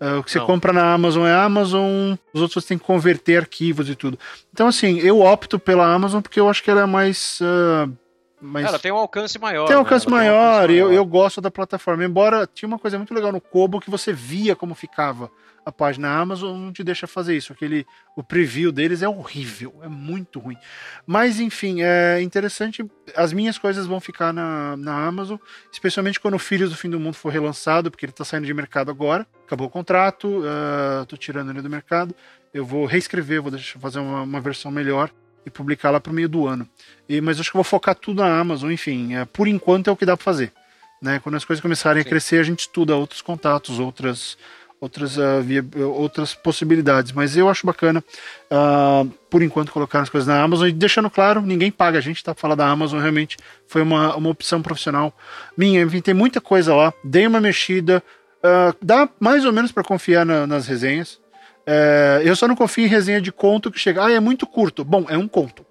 Uh, o que você não. compra na Amazon é Amazon, os outros você tem que converter arquivos e tudo. Então, assim, eu opto pela Amazon porque eu acho que ela é mais. Uh, mais... Ela tem um alcance maior. Tem um alcance, né? maior, um alcance maior, eu, eu gosto da plataforma. Embora tinha uma coisa muito legal no Kobo que você via como ficava a página Amazon não te deixa fazer isso. Aquele, o preview deles é horrível, é muito ruim. Mas enfim, é interessante. As minhas coisas vão ficar na, na Amazon, especialmente quando o Filhos do Fim do Mundo for relançado, porque ele está saindo de mercado agora. Acabou o contrato, uh, tô tirando ele do mercado. Eu vou reescrever, vou deixar fazer uma, uma versão melhor e publicar lá para o meio do ano. E, mas acho que vou focar tudo na Amazon, enfim, é, por enquanto é o que dá para fazer. Né? Quando as coisas começarem Sim. a crescer, a gente estuda outros contatos, outras outras, uh, via, outras possibilidades. Mas eu acho bacana, uh, por enquanto, colocar as coisas na Amazon e deixando claro, ninguém paga a gente, tá? Falar da Amazon realmente foi uma, uma opção profissional minha. Enfim, tem muita coisa lá. Dei uma mexida. Uh, dá mais ou menos para confiar na, nas resenhas. Uh, eu só não confio em resenha de conto que chega. Ah, é muito curto. Bom, é um conto.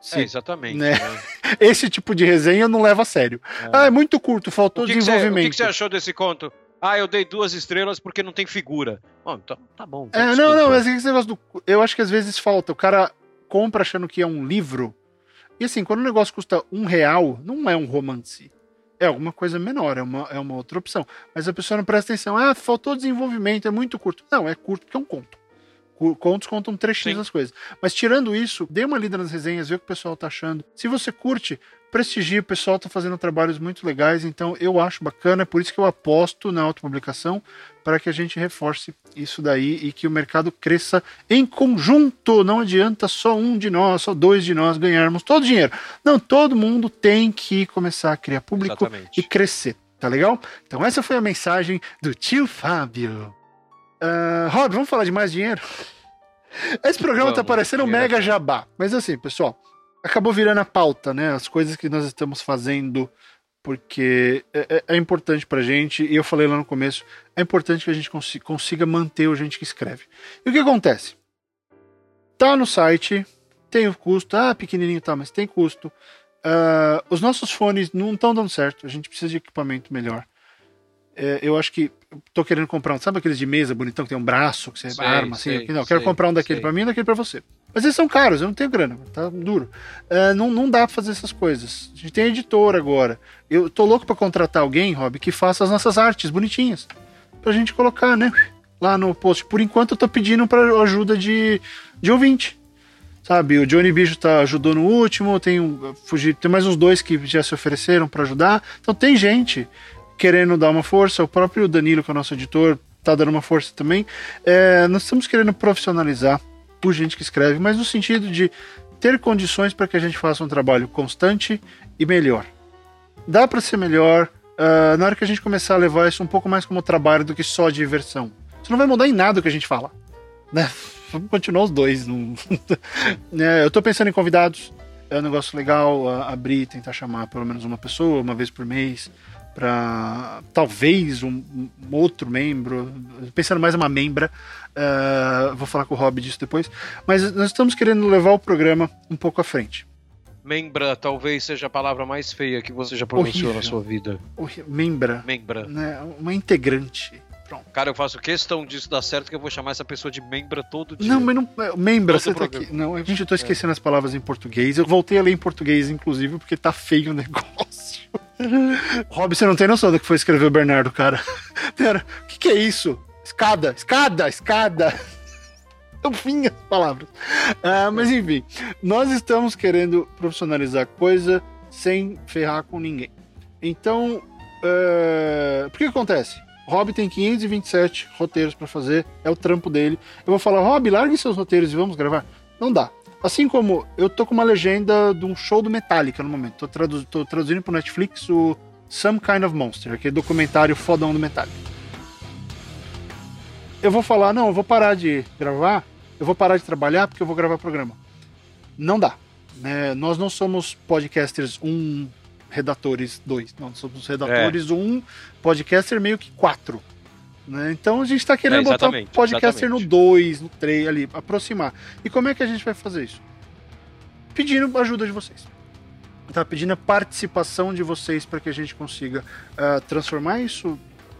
Sim, é, exatamente. Né? né? [LAUGHS] Esse tipo de resenha não levo a sério. É. Ah, é muito curto, faltou que desenvolvimento. Que cê, o que, você achou desse conto? Ah, eu dei duas estrelas porque não tem figura. Bom, então tá bom. É, não, não, mas esse negócio do. Eu acho que às vezes falta. O cara compra achando que é um livro. E assim, quando o negócio custa um real, não é um romance. É alguma coisa menor, é uma, é uma outra opção. Mas a pessoa não presta atenção. Ah, faltou desenvolvimento, é muito curto. Não, é curto porque é um conto. Contos contam trechinhos das coisas. Mas tirando isso, dê uma lida nas resenhas, vê o que o pessoal tá achando. Se você curte, prestigie, o pessoal tá fazendo trabalhos muito legais, então eu acho bacana, é por isso que eu aposto na autopublicação, para que a gente reforce isso daí e que o mercado cresça em conjunto. Não adianta só um de nós, só dois de nós ganharmos todo o dinheiro. Não, todo mundo tem que começar a criar público Exatamente. e crescer. Tá legal? Então essa foi a mensagem do tio Fábio. Uh, Rob, vamos falar de mais dinheiro? Esse programa tá vamos, tá parecendo um mega jabá. Mas assim, pessoal, acabou virando a pauta, né? As coisas que nós estamos fazendo, porque é, é, é importante pra gente, e eu falei lá no começo, é importante que a gente consiga, consiga manter o gente que escreve. E o que acontece? Tá no site, tem o custo, ah, pequenininho tá, mas tem custo. Uh, os nossos fones não estão dando certo, a gente precisa de equipamento melhor é, eu acho que tô querendo comprar um, sabe aqueles de mesa bonitão que tem um braço, que você sei, arma assim? Sei, não, quero comprar um daquele para mim e daquele para você. Mas eles são caros, eu não tenho grana, tá duro. É, não, não dá pra fazer essas coisas. A gente tem editor agora. Eu tô louco para contratar alguém, Rob, que faça as nossas artes bonitinhas. Pra gente colocar, né? Lá no post. Por enquanto eu tô pedindo para ajuda de, de ouvinte. Sabe, o Johnny Bicho tá, ajudou no último, tem, um, fugir, tem mais uns dois que já se ofereceram para ajudar. Então tem gente querendo dar uma força, o próprio Danilo, que é o nosso editor, tá dando uma força também. É, nós estamos querendo profissionalizar por gente que escreve, mas no sentido de ter condições para que a gente faça um trabalho constante e melhor. Dá para ser melhor uh, na hora que a gente começar a levar isso um pouco mais como trabalho do que só diversão. Isso não vai mudar em nada o que a gente fala. Né? [LAUGHS] Vamos continuar os dois. [LAUGHS] É, eu estou pensando em convidados. É um negócio legal abrir, tentar chamar pelo menos uma pessoa, uma vez por mês para talvez um, um, outro membro, pensando mais uma membra, uh, vou falar com o Rob disso depois, mas nós estamos querendo levar o programa um pouco à frente. Membra talvez seja a palavra mais feia que você já pronunciou Horrível. na sua vida. Membra. Membra. Né? Uma integrante. Pronto. Cara, eu faço questão disso dar certo que eu vou chamar essa pessoa de membra todo dia. Não, mas não. É, membra, todo você tá aqui. Não, a gente, eu tô esquecendo é. as palavras em português. Eu voltei a ler em português, inclusive, porque tá feio o [LAUGHS] negócio. Rob, você não tem noção do que foi escrever o Bernardo, cara. [LAUGHS] Pera, o que, que é isso? Escada, escada, escada. [LAUGHS] Eu vim as palavras. Ah, mas enfim, nós estamos querendo profissionalizar coisa sem ferrar com ninguém. Então, uh, por que acontece? Rob tem 527 roteiros para fazer, é o trampo dele. Eu vou falar, Rob, largue seus roteiros e vamos gravar. Não dá. Assim como eu tô com uma legenda de um show do Metallica no momento. Tô, tradu tô traduzindo pro Netflix o Some Kind of Monster, aquele documentário fodão do Metallica. Eu vou falar, não, eu vou parar de gravar, eu vou parar de trabalhar porque eu vou gravar programa. Não dá. Né? Nós não somos podcasters um redatores dois. Não, somos redatores é. um, podcaster meio que quatro. Né? Então a gente está querendo é, botar podcaster exatamente. no 2, no 3 ali, aproximar. E como é que a gente vai fazer isso? Pedindo ajuda de vocês. Tá pedindo a participação de vocês para que a gente consiga uh, transformar isso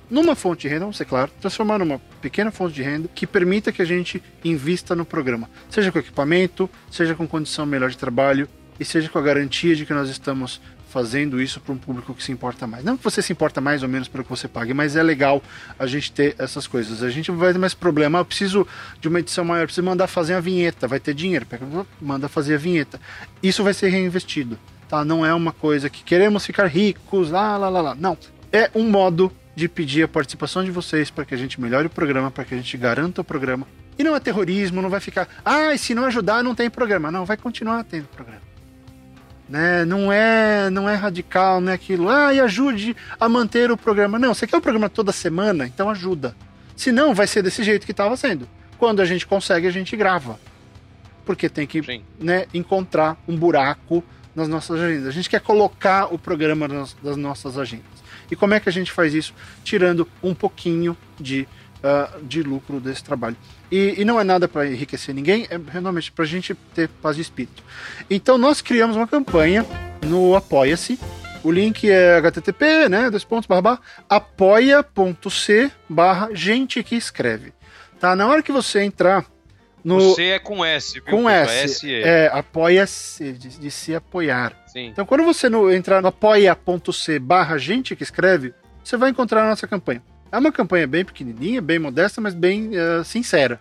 numa fonte de renda, vamos ser claro, transformar numa pequena fonte de renda que permita que a gente invista no programa, seja com equipamento, seja com condição melhor de trabalho e seja com a garantia de que nós estamos fazendo isso para um público que se importa mais. Não que você se importa mais ou menos pelo que você pague, mas é legal a gente ter essas coisas. A gente vai ter mais problema. Ah, eu preciso de uma edição maior, preciso mandar fazer a vinheta, vai ter dinheiro, manda fazer a vinheta. Isso vai ser reinvestido, tá? Não é uma coisa que queremos ficar ricos, lá, lá, lá, lá. Não. É um modo de pedir a participação de vocês para que a gente melhore o programa, para que a gente garanta o programa. E não é terrorismo, não vai ficar, ah, se não ajudar não tem programa. Não, vai continuar tendo programa né? Não é, não é radical, não é aquilo. Ah, e ajude a manter o programa. Não, você quer o programa toda semana, então ajuda. Se não, vai ser desse jeito que estava sendo. Quando a gente consegue, a gente grava. Porque tem que né, encontrar um buraco nas nossas agendas. A gente quer colocar o programa nas, das nossas agendas. E como é que a gente faz isso? Tirando um pouquinho de uh, de lucro desse trabalho. E, e não é nada para enriquecer ninguém, é realmente para a gente ter paz de espírito. Então nós criamos uma campanha no Apoia-se. O link é http, né, dois pontos, barra, barra, apoia.c barra gente que escreve. Tá? Na hora que você entrar no... C é com S, viu? Com S. É, apoia-se, de, de, se apoiar. Sim. Então, quando você no, entrar no apoia.c barra gente que escreve, você vai encontrar a nossa campanha. É uma campanha bem pequenininha, bem modesta, mas bem uh, sincera.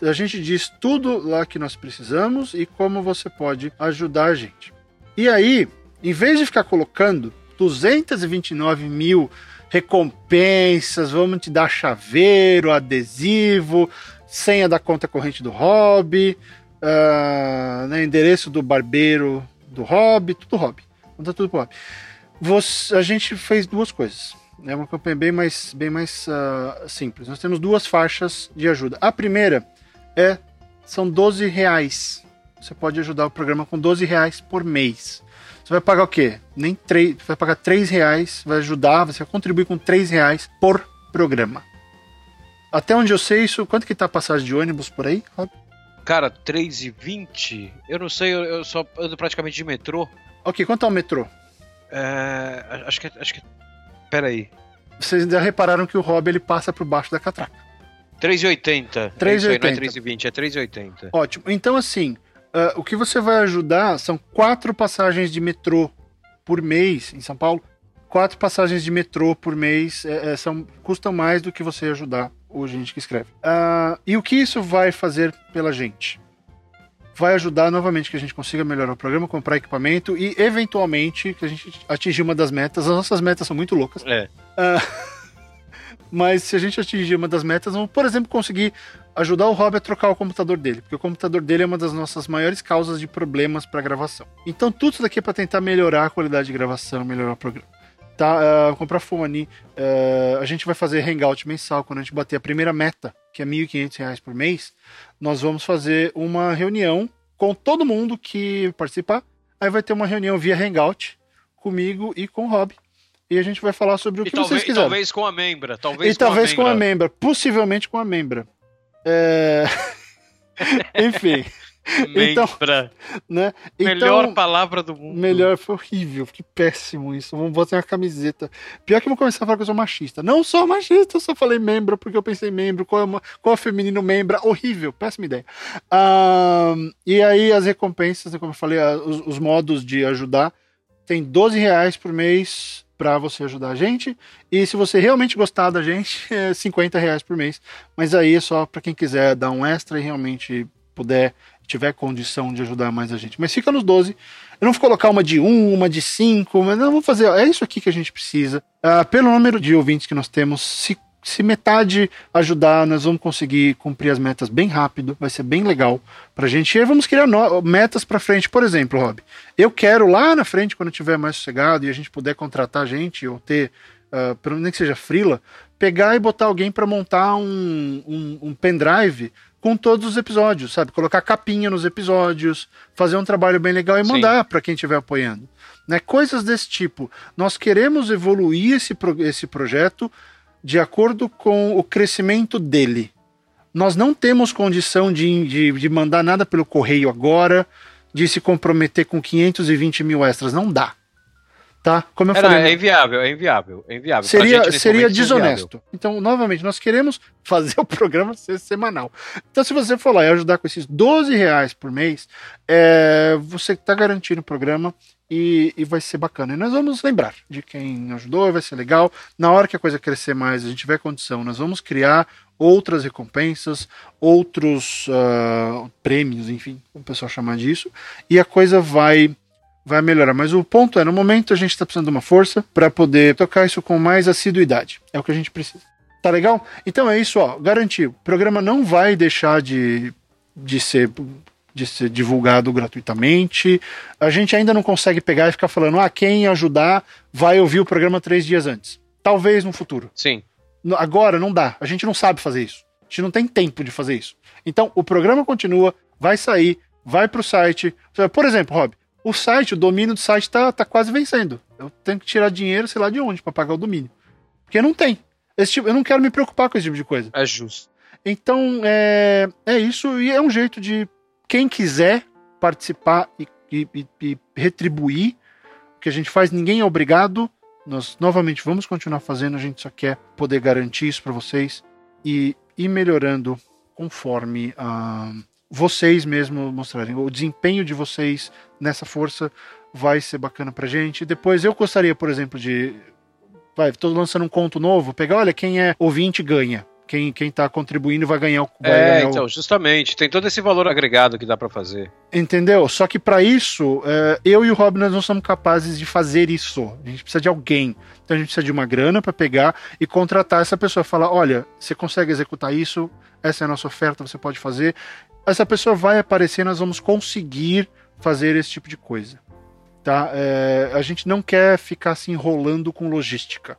A gente diz tudo lá que nós precisamos e como você pode ajudar a gente. E aí, em vez de ficar colocando 229 mil recompensas, vamos te dar chaveiro, adesivo, senha da conta corrente do hobby, uh, né, endereço do barbeiro do hobby, tudo hobby. Conta tudo hobby. Você, a gente fez duas coisas. É uma campanha bem mais, bem mais uh, simples. Nós temos duas faixas de ajuda. A primeira é são 12 reais. Você pode ajudar o programa com 12 reais por mês. Você vai pagar o quê? Nem 3, vai pagar 3 reais, vai ajudar, você vai contribuir com 3 reais por programa. Até onde eu sei isso, quanto que tá a passagem de ônibus por aí? Cara, 3,20? Eu não sei, eu, eu só ando praticamente de metrô. Ok, quanto é o metrô? É, acho que, acho que Pera aí. Vocês já repararam que o Rob ele passa por baixo da catraca. 3,80. 3,80. Não é 3,20, é 3,80. Ótimo. Então, assim, uh, o que você vai ajudar são quatro passagens de metrô por mês em São Paulo. Quatro passagens de metrô por mês é, é, são, custam mais do que você ajudar o gente que escreve. Uh, e o que isso vai fazer pela gente? Vai ajudar novamente que a gente consiga melhorar o programa, comprar equipamento e, eventualmente, que a gente atingir uma das metas. As nossas metas são muito loucas. É. Uh, [LAUGHS] mas se a gente atingir uma das metas, vamos, por exemplo, conseguir ajudar o Rob a trocar o computador dele, porque o computador dele é uma das nossas maiores causas de problemas para gravação. Então, tudo isso daqui é para tentar melhorar a qualidade de gravação, melhorar o programa. Tá, uh, comprar fone, uh, a gente vai fazer hangout mensal quando a gente bater a primeira meta, que é R$ 1.500 por mês nós vamos fazer uma reunião com todo mundo que participar. Aí vai ter uma reunião via Hangout comigo e com o Rob. E a gente vai falar sobre o e que talvez, vocês quiserem. Talvez com a membra. Talvez e com talvez a com a membra. Possivelmente com a membra. É... [LAUGHS] Enfim. Então, né? Melhor então, palavra do mundo. Melhor, foi horrível, que péssimo isso. Vamos botar uma camiseta. Pior que eu vou começar a falar que eu sou machista. Não sou machista, eu só falei membro porque eu pensei membro. Qual é, qual é feminino membro? Horrível, péssima ideia. E aí as recompensas, como eu falei, os, os modos de ajudar. Tem 12 reais por mês para você ajudar a gente. E se você realmente gostar da gente, [LAUGHS] é 50 reais por mês. Mas aí é só para quem quiser dar um extra e realmente puder tiver condição de ajudar mais a gente. Mas fica nos 12. Eu não vou colocar uma de 1, uma de 5, mas não vou fazer. É isso aqui que a gente precisa. Uh, pelo número de ouvintes que nós temos, se, se metade ajudar, nós vamos conseguir cumprir as metas bem rápido. Vai ser bem legal pra gente. E aí vamos criar no, metas pra frente. Por exemplo, Rob, eu quero lá na frente, quando tiver mais sossegado e a gente puder contratar gente ou ter. Uh, menos que seja frila, pegar e botar alguém para montar um, um, um pendrive com todos os episódios, sabe? Colocar capinha nos episódios, fazer um trabalho bem legal e mandar para quem estiver apoiando. Né? Coisas desse tipo. Nós queremos evoluir esse, pro- esse projeto de acordo com o crescimento dele. Nós não temos condição de, de, de mandar nada pelo correio agora, de se comprometer com 520 mil extras. Não dá. Tá? Como eu É, não, falei. é inviável, é inviável, é inviável. Seria, seria isso é desonesto. Então, novamente, nós queremos [LAUGHS] fazer o programa ser semanal. Então, se você for lá e ajudar com esses 12 reais por mês, é, você está garantindo o programa e, e vai ser bacana. E nós vamos lembrar de quem ajudou, vai ser legal. Na hora que a coisa crescer mais, a gente tiver condição, nós vamos criar outras recompensas, outros ah, prêmios, enfim, como o pessoal chamar disso, e a coisa vai vai melhorar. Mas o ponto é, no momento a gente está precisando de uma força para poder tocar isso com mais assiduidade. É o que a gente precisa. Tá legal? Então é isso, ó. Garantiu. O programa não vai deixar de, de ser de ser divulgado gratuitamente. A gente ainda não consegue pegar e ficar falando, ah, quem ajudar vai ouvir o programa três dias antes. Talvez no futuro. Sim. Agora não dá. A gente não sabe fazer isso. A gente não tem tempo de fazer isso. Então, o programa continua, vai sair, vai pro site. Por exemplo, Rob, o site, o domínio do site tá, tá quase vencendo. Eu tenho que tirar dinheiro, sei lá de onde, para pagar o domínio. Porque não tem. Esse tipo, eu não quero me preocupar com esse tipo de coisa. É justo. Então, é, é isso. E é um jeito de quem quiser participar e, e- e- retribuir o que a gente faz, ninguém é obrigado. Nós, novamente, vamos continuar fazendo. A gente só quer poder garantir isso para vocês e ir melhorando conforme ah, vocês mesmo mostrarem. O desempenho de vocês nessa força vai ser bacana pra gente. Depois, eu gostaria, por exemplo, de. Vai, tô lançando um conto novo, pegar, olha, quem é ouvinte ganha. Quem, quem tá contribuindo vai ganhar o. Vai É, ganhar o- então, justamente. Tem todo esse valor agregado que dá pra fazer. Entendeu? Só que para isso, é, eu e o Rob nós não somos capazes de fazer isso. A gente precisa de alguém. Então a gente precisa de uma grana para pegar e contratar essa pessoa. Falar: olha, você consegue executar isso? Essa é a nossa oferta, você pode fazer. Essa pessoa vai aparecer, nós vamos conseguir fazer esse tipo de coisa. Tá? É, a gente não quer ficar se enrolando com logística.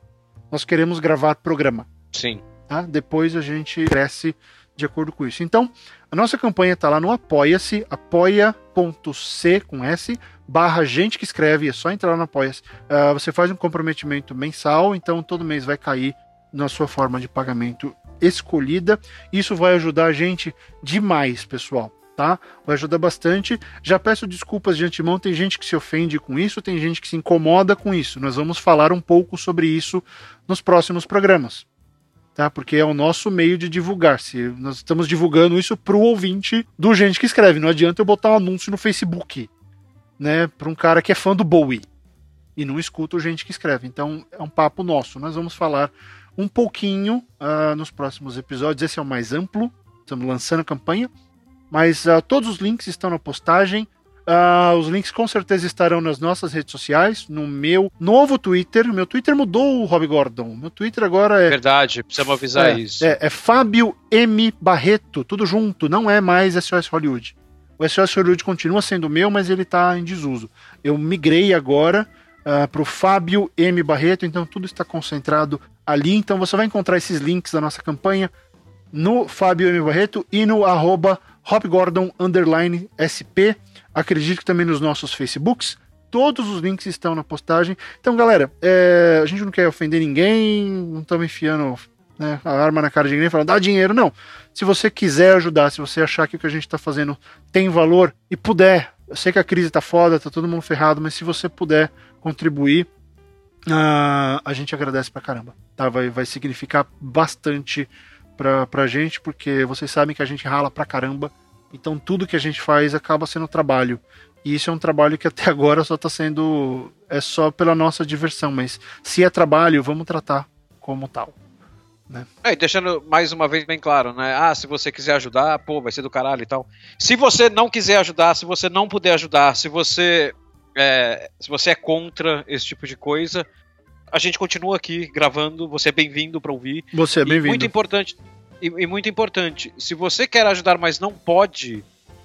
Nós queremos gravar programa Sim. tá? Depois a gente cresce de acordo com isso. Então, a nossa campanha está lá no Apoia-se, apoia.c com S, barra gente que escreve, é só entrar lá no Apoia-se. Ah, você faz um comprometimento mensal, então todo mês vai cair na sua forma de pagamento escolhida. Isso vai ajudar a gente demais, pessoal. Tá? Vai ajudar bastante. Já peço desculpas de antemão. Tem gente que se ofende com isso, tem gente que se incomoda com isso. Nós vamos falar um pouco sobre isso nos próximos programas tá? Porque é o nosso meio de divulgar. Se nós estamos divulgando isso pro ouvinte do gente que escreve. Não adianta eu botar um anúncio no Facebook, né? Para um cara que é fã do Bowie e não escuta o gente que escreve. Então é um papo nosso. Nós vamos falar um pouquinho ah, nos próximos episódios. Esse é o mais amplo. Estamos lançando a campanha. Mas ah, todos os links estão na postagem. Ah, os links com certeza estarão nas nossas redes sociais, no meu novo Twitter. Meu Twitter mudou, Rob Gordon. Meu Twitter agora é Verdade, precisamos avisar é, isso. É, é Fábio M. Barreto, tudo junto, não é mais SOS Hollywood. O SOS Hollywood continua sendo meu, mas ele está em desuso. Eu migrei agora para o Fábio M. Barreto, então tudo está concentrado ali. Então você vai encontrar esses links da nossa campanha no Fábio M. Barreto e no arroba hopgordon underline SP. Acredito que também nos nossos Facebooks. Todos os links estão na postagem. Então, galera, é, a gente não quer ofender ninguém, não estamos enfiando né, a arma na cara de ninguém falando dá dinheiro, não. Se você quiser ajudar, se você achar que o que a gente está fazendo tem valor e puder, eu sei que a crise tá foda, tá todo mundo ferrado, mas se você puder contribuir, ah, a gente agradece pra caramba. Tá? Vai, vai significar bastante pra, pra gente, porque vocês sabem que a gente rala pra caramba, então tudo que a gente faz acaba sendo trabalho. E isso é um trabalho que até [LAUGHS] agora só tá sendo. É só pela nossa diversão, mas se é trabalho, vamos tratar como tal. É, e deixando mais uma vez bem claro, né? Ah, se você quiser ajudar, pô, vai ser do caralho e tal. Se você não quiser ajudar, se você não puder ajudar, se você é, se você é contra esse tipo de coisa, a gente continua aqui gravando. Você é bem-vindo para ouvir. Você é E muito bem-vindo. importante. E, e muito importante, se você quer ajudar, mas não pode,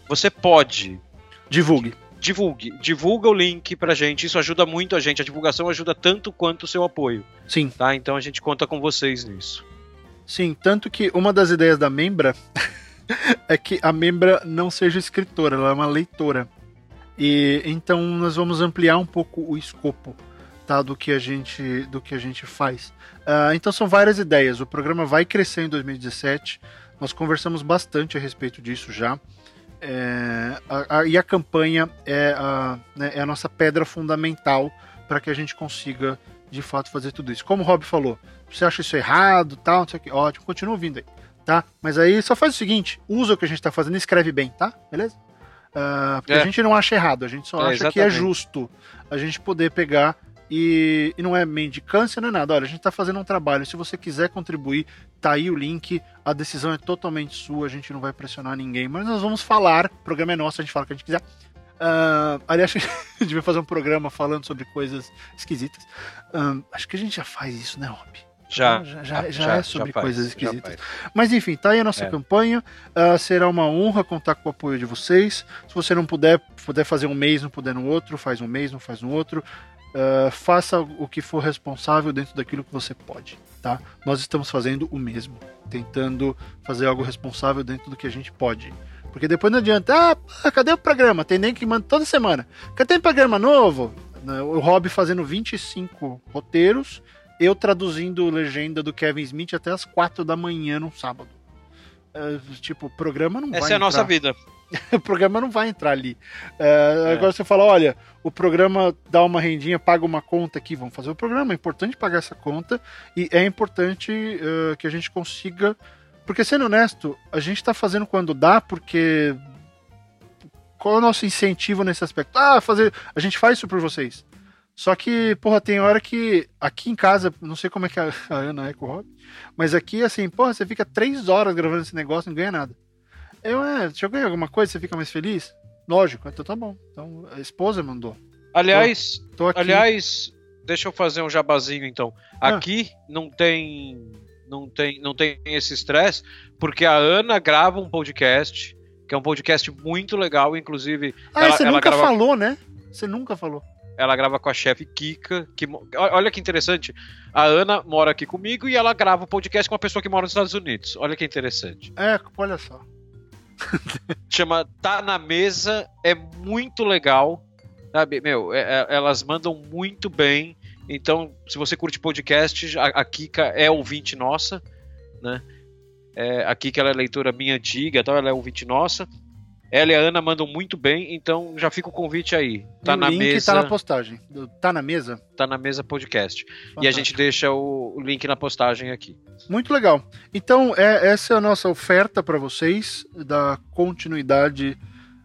você pode. Divulgue. Divulgue. Divulga o link pra gente. Isso ajuda muito a gente. A divulgação ajuda tanto quanto o seu apoio, Sim, tá? Então a gente conta com vocês nisso. sim. Tanto que uma das ideias da membra [LAUGHS] é que a membra não seja escritora, ela é uma leitora. E então nós vamos ampliar um pouco o escopo tá, do que a gente do que a gente faz. Uh, então são várias ideias. O programa vai crescer em 2017. Nós conversamos bastante a respeito disso já. É, a, a, e a campanha é a, né, é a nossa pedra fundamental para que a gente consiga de fato fazer tudo isso. Como o Rob falou, você acha isso errado, tal, não sei o que, ótimo, continua ouvindo aí, tá? Mas aí só faz o seguinte, usa o que a gente está fazendo e escreve bem, tá? Beleza? Uh, porque é. a gente não acha errado, a gente só é, acha exatamente. que é justo a gente poder pegar e, e, não é mendicância, não é nada. Olha, a gente está fazendo um trabalho. Se você quiser contribuir, tá aí o link. A decisão é totalmente sua, a gente não vai pressionar ninguém. Mas nós vamos falar. O programa é nosso, a gente fala o que a gente quiser. Uh, aliás, [LAUGHS] a gente devia fazer um programa falando sobre coisas esquisitas. Acho que a gente já faz isso, né, Rob? Já, já, já, já, é sobre faz, coisas esquisitas. Mas enfim, tá aí a nossa é. campanha. Uh, será uma honra contar com o apoio de vocês. Se você não puder, puder fazer um mês, não puder no outro, faz um mês, não faz no outro. Uh, faça o que for responsável dentro daquilo que você pode, tá? Nós estamos fazendo o mesmo, tentando fazer algo responsável dentro do que a gente pode. Porque depois não adianta, ah, cadê o programa? Tem nem que mandar toda semana. Cadê o programa novo? Né, o Rob fazendo 25 roteiros, eu traduzindo legenda do Kevin Smith até as 4 da manhã no sábado. Uh, tipo, o programa não Essa vai. Essa é a nossa vida. [LAUGHS] o programa não vai entrar ali. É, é. Agora você fala, olha, o programa dá uma rendinha, paga uma conta aqui, vamos fazer o programa. É importante pagar essa conta e é importante uh, que a gente consiga. Porque, sendo honesto, a gente está fazendo quando dá, porque. Qual é o nosso incentivo nesse aspecto? Ah, fazer. A gente faz isso por vocês. Só que, porra, tem hora que aqui em casa, não sei como é que a, [LAUGHS] Ana é com o Rob, mas aqui, assim, porra, você fica três horas gravando esse negócio e não ganha nada. Eu, é, deixa eu ganhar alguma coisa, você fica mais feliz? Lógico, então tá bom. Então a esposa mandou. Aliás, tô, tô aliás, deixa eu fazer um jabazinho então. Ah. Aqui não tem não tem não tem esse estresse, porque a Ana grava um podcast, que é um podcast muito legal, inclusive Ah, ela, você ela nunca grava... falou, né? Você nunca falou. Ela grava com a chefe Kika, que olha que interessante. A Ana mora aqui comigo e ela grava o um podcast com uma pessoa que mora nos Estados Unidos. Olha que interessante. É, olha só. Chama Tá na Mesa, é muito legal. Sabe, meu, é, é, elas mandam muito bem. Então, se você curte podcast, a, a Kika é ouvinte nossa, né? É, a Kika ela é leitora minha antiga, então ela é ouvinte nossa. Ela e a Ana mandam muito bem, então já fica o convite aí. Tá o na link mesa. tá na postagem. Tá na mesa? Tá na mesa podcast. Fantástico. E a gente deixa o, o, link na postagem aqui. Muito legal. Então, é, essa é a nossa oferta para vocês, da continuidade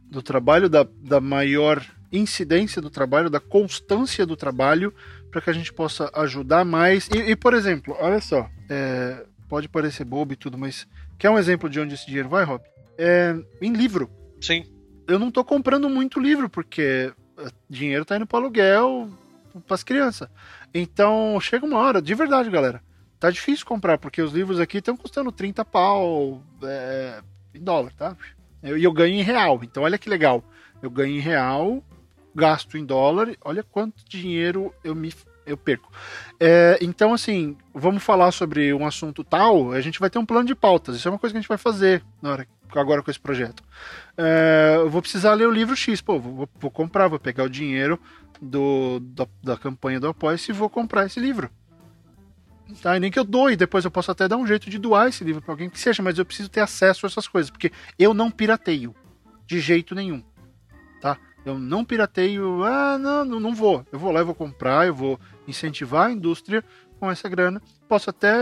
do trabalho, da, da maior incidência do trabalho, da constância do trabalho, para que a gente possa ajudar mais. E, e por exemplo, olha só, é, pode parecer bobo e tudo, mas quer um exemplo de onde esse dinheiro vai, Rob? É, em livro. Sim. Eu não tô comprando muito livro, porque eh, dinheiro tá indo pro aluguel pras crianças. Então, chega uma hora, de verdade, galera. Tá difícil comprar, porque os livros aqui estão custando 30 pau é, em dólar, tá? E eu, eu ganho em real. Então, olha que legal. Eu ganho em real, gasto em dólar, olha quanto dinheiro eu me eu perco. É, então, assim, vamos falar sobre um assunto tal, a gente vai ter um plano de pautas. Isso é uma coisa que a gente vai fazer na hora agora com esse projeto. É, eu vou precisar ler o livro X, pô, vou, vou comprar, vou pegar o dinheiro do, da, da campanha do apoio e vou comprar esse livro. Tá, e nem que eu doe, depois eu posso até dar um jeito de doar esse livro para alguém que seja, mas eu preciso ter acesso a essas coisas, porque eu não pirateio de jeito nenhum. Tá? Eu não pirateio, ah, não, não, vou. Eu vou lá, eu vou comprar, eu vou incentivar a indústria com essa grana. Posso até,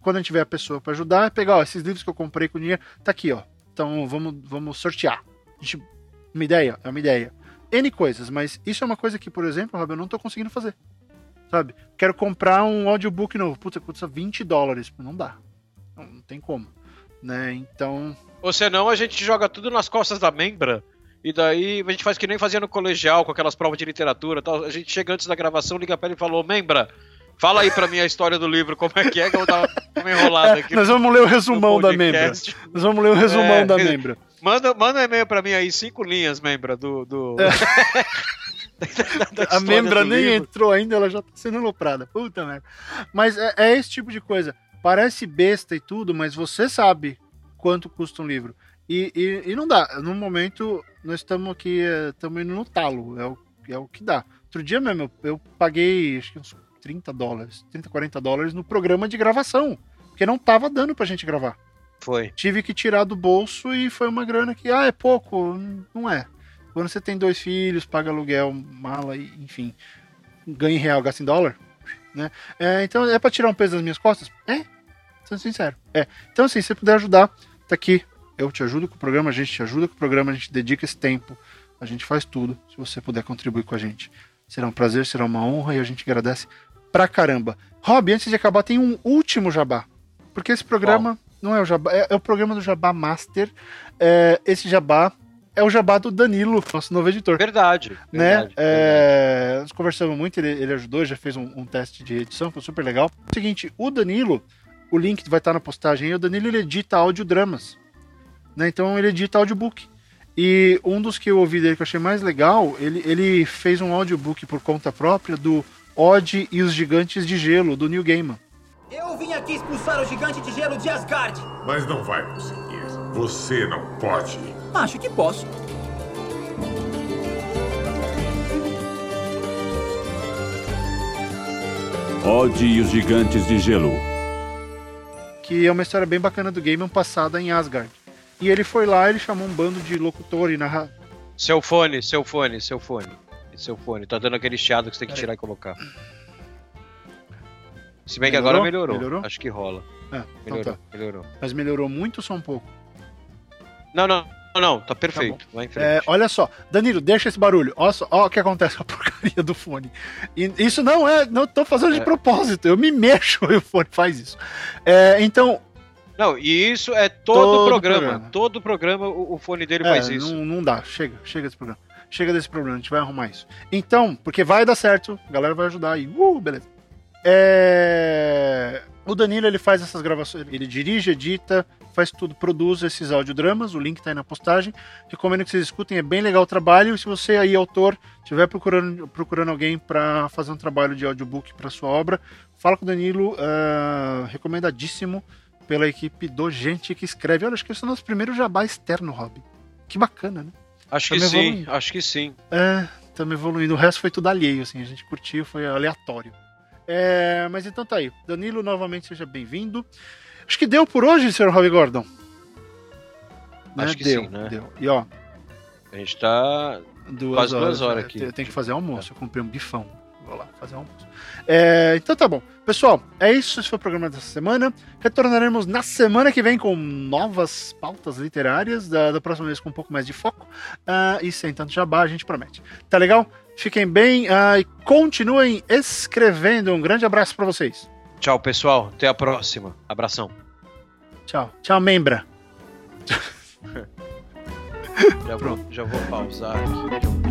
quando gente tiver a pessoa para ajudar, pegar ó, esses livros que eu comprei com dinheiro, tá aqui, ó. Então vamos, vamos sortear. Gente, uma ideia, é uma ideia. N coisas, mas isso é uma coisa que, por exemplo, Rob, eu não tô conseguindo fazer. Sabe? Quero comprar um audiobook novo. Puta, custa 20 dólares. Não dá. Não, não tem como. Né? Então. Ou senão a gente joga tudo nas costas da membra. E daí a gente faz que nem fazia no colegial, com aquelas provas de literatura tal. A gente chega antes da gravação, liga pra ele e falou, membra, Fala aí pra mim a história do livro, como é que é, que eu vou dar uma enrolada aqui. É, nós vamos ler o resumão da membra. Nós vamos ler o resumão é, da membra. Manda, manda um e-mail pra mim aí, cinco linhas, membra, do. do... É. [LAUGHS] a membra nem livro. entrou ainda, ela já tá sendo aloprada. Puta merda. Mas é, é esse tipo de coisa. Parece besta e tudo, mas você sabe quanto custa um livro. E, e, e não dá. No momento, nós estamos aqui, estamos indo no talo. É o, é o que dá. Outro dia mesmo, eu, eu paguei acho que uns 30 dólares, 30, 40 dólares no programa de gravação. Porque não tava dando pra gente gravar. Foi. Tive que tirar do bolso e foi uma grana que, ah, é pouco. Não é. Quando você tem dois filhos, paga aluguel, mala, enfim, ganha em real, gasta em dólar, né? É, então é pra tirar um peso das minhas costas? É, sendo sincero. É. Então, assim, se você puder ajudar, tá aqui. Eu te ajudo com o programa, a gente te ajuda com o programa, a gente dedica esse tempo, a gente faz tudo. Se você puder contribuir com a gente, será um prazer, será uma honra e a gente agradece pra caramba. Rob, antes de acabar, tem um último jabá. Porque esse programa não é o jabá, é, é o programa do Jabá Master. É, esse jabá é o jabá do Danilo, nosso novo editor. Verdade. Né? verdade, É, verdade. nós conversamos muito, ele, ele ajudou, já fez um, um teste de edição, foi super legal. Seguinte, o Danilo, o link vai estar na postagem aí, o Danilo ele edita audiodramas. Né? Então ele edita audiobook. E um dos que eu ouvi dele que eu achei mais legal, ele, ele fez um audiobook por conta própria do Odd e os Gigantes de Gelo, do Neil Gaiman. Eu vim aqui expulsar o gigante de gelo de Asgard. Mas não vai conseguir. Você não pode. Acho que posso. Odd e os Gigantes de Gelo. que é uma história bem bacana do Gaiman passada em Asgard. E ele foi lá, ele chamou um bando de locutor e narra... Seu fone, seu fone, seu fone. Seu fone. Tá dando aquele chiado que você tem que tirar e colocar. Se bem que Melhorou? agora melhorou. Melhorou? Acho que rola. Ah, então Melhorou, tá. melhorou. Mas melhorou muito ou só um pouco? Não, não, não, não, tá perfeito. Frente. É, olha só, Danilo, deixa esse barulho. Olha só, olha o que acontece com a [LAUGHS] porcaria do fone. E isso não é, não tô fazendo de É. propósito. Eu me mexo e o fone faz isso. É, então, Não, e isso é todo, Todo programa. programa. Todo programa o, o fone dele é, faz isso. Não, não dá. Chega, chega desse programa. Chega desse problema, a gente vai arrumar isso. Então, porque vai dar certo, a galera vai ajudar aí. Uh, beleza. É, O Danilo ele faz essas gravações, ele dirige, edita, faz tudo, produz esses audiodramas, o link tá aí na postagem. Recomendo que vocês escutem, é bem legal o trabalho. E se você aí, autor, estiver procurando, procurando alguém para fazer um trabalho de audiobook para sua obra, fala com o Danilo, ah, recomendadíssimo pela equipe do Gente que Escreve. Olha, acho que esse é o nosso primeiro jabá externo, Rob. Que bacana, né? Acho que Tá me sim, evoluindo. acho que sim. É, estamos evoluindo. O resto foi tudo alheio, assim. A gente curtiu, foi aleatório. É, mas então tá aí. Danilo, novamente, seja bem-vindo. Acho que deu por hoje, Sr. Robbie Gordon. Né? Acho que deu, sim, né? Deu. E ó, A gente tá. duas Quase horas. duas horas né? aqui. Eu tenho que fazer almoço. Eu comprei um bifão. Vou lá fazer almoço. É, então tá bom. Pessoal, é isso. Esse foi o programa dessa semana. Retornaremos na semana que vem com novas pautas literárias. Da, da próxima vez com um pouco mais de foco. Ah, e sem tanto jabá, a gente promete. Tá legal? Fiquem bem ah, e continuem escrevendo. Um grande abraço pra vocês. Tchau, pessoal. Até a próxima. Abração. Tchau. Tchau, membra. [LAUGHS] Já vou, já vou pausar aqui. Já vou-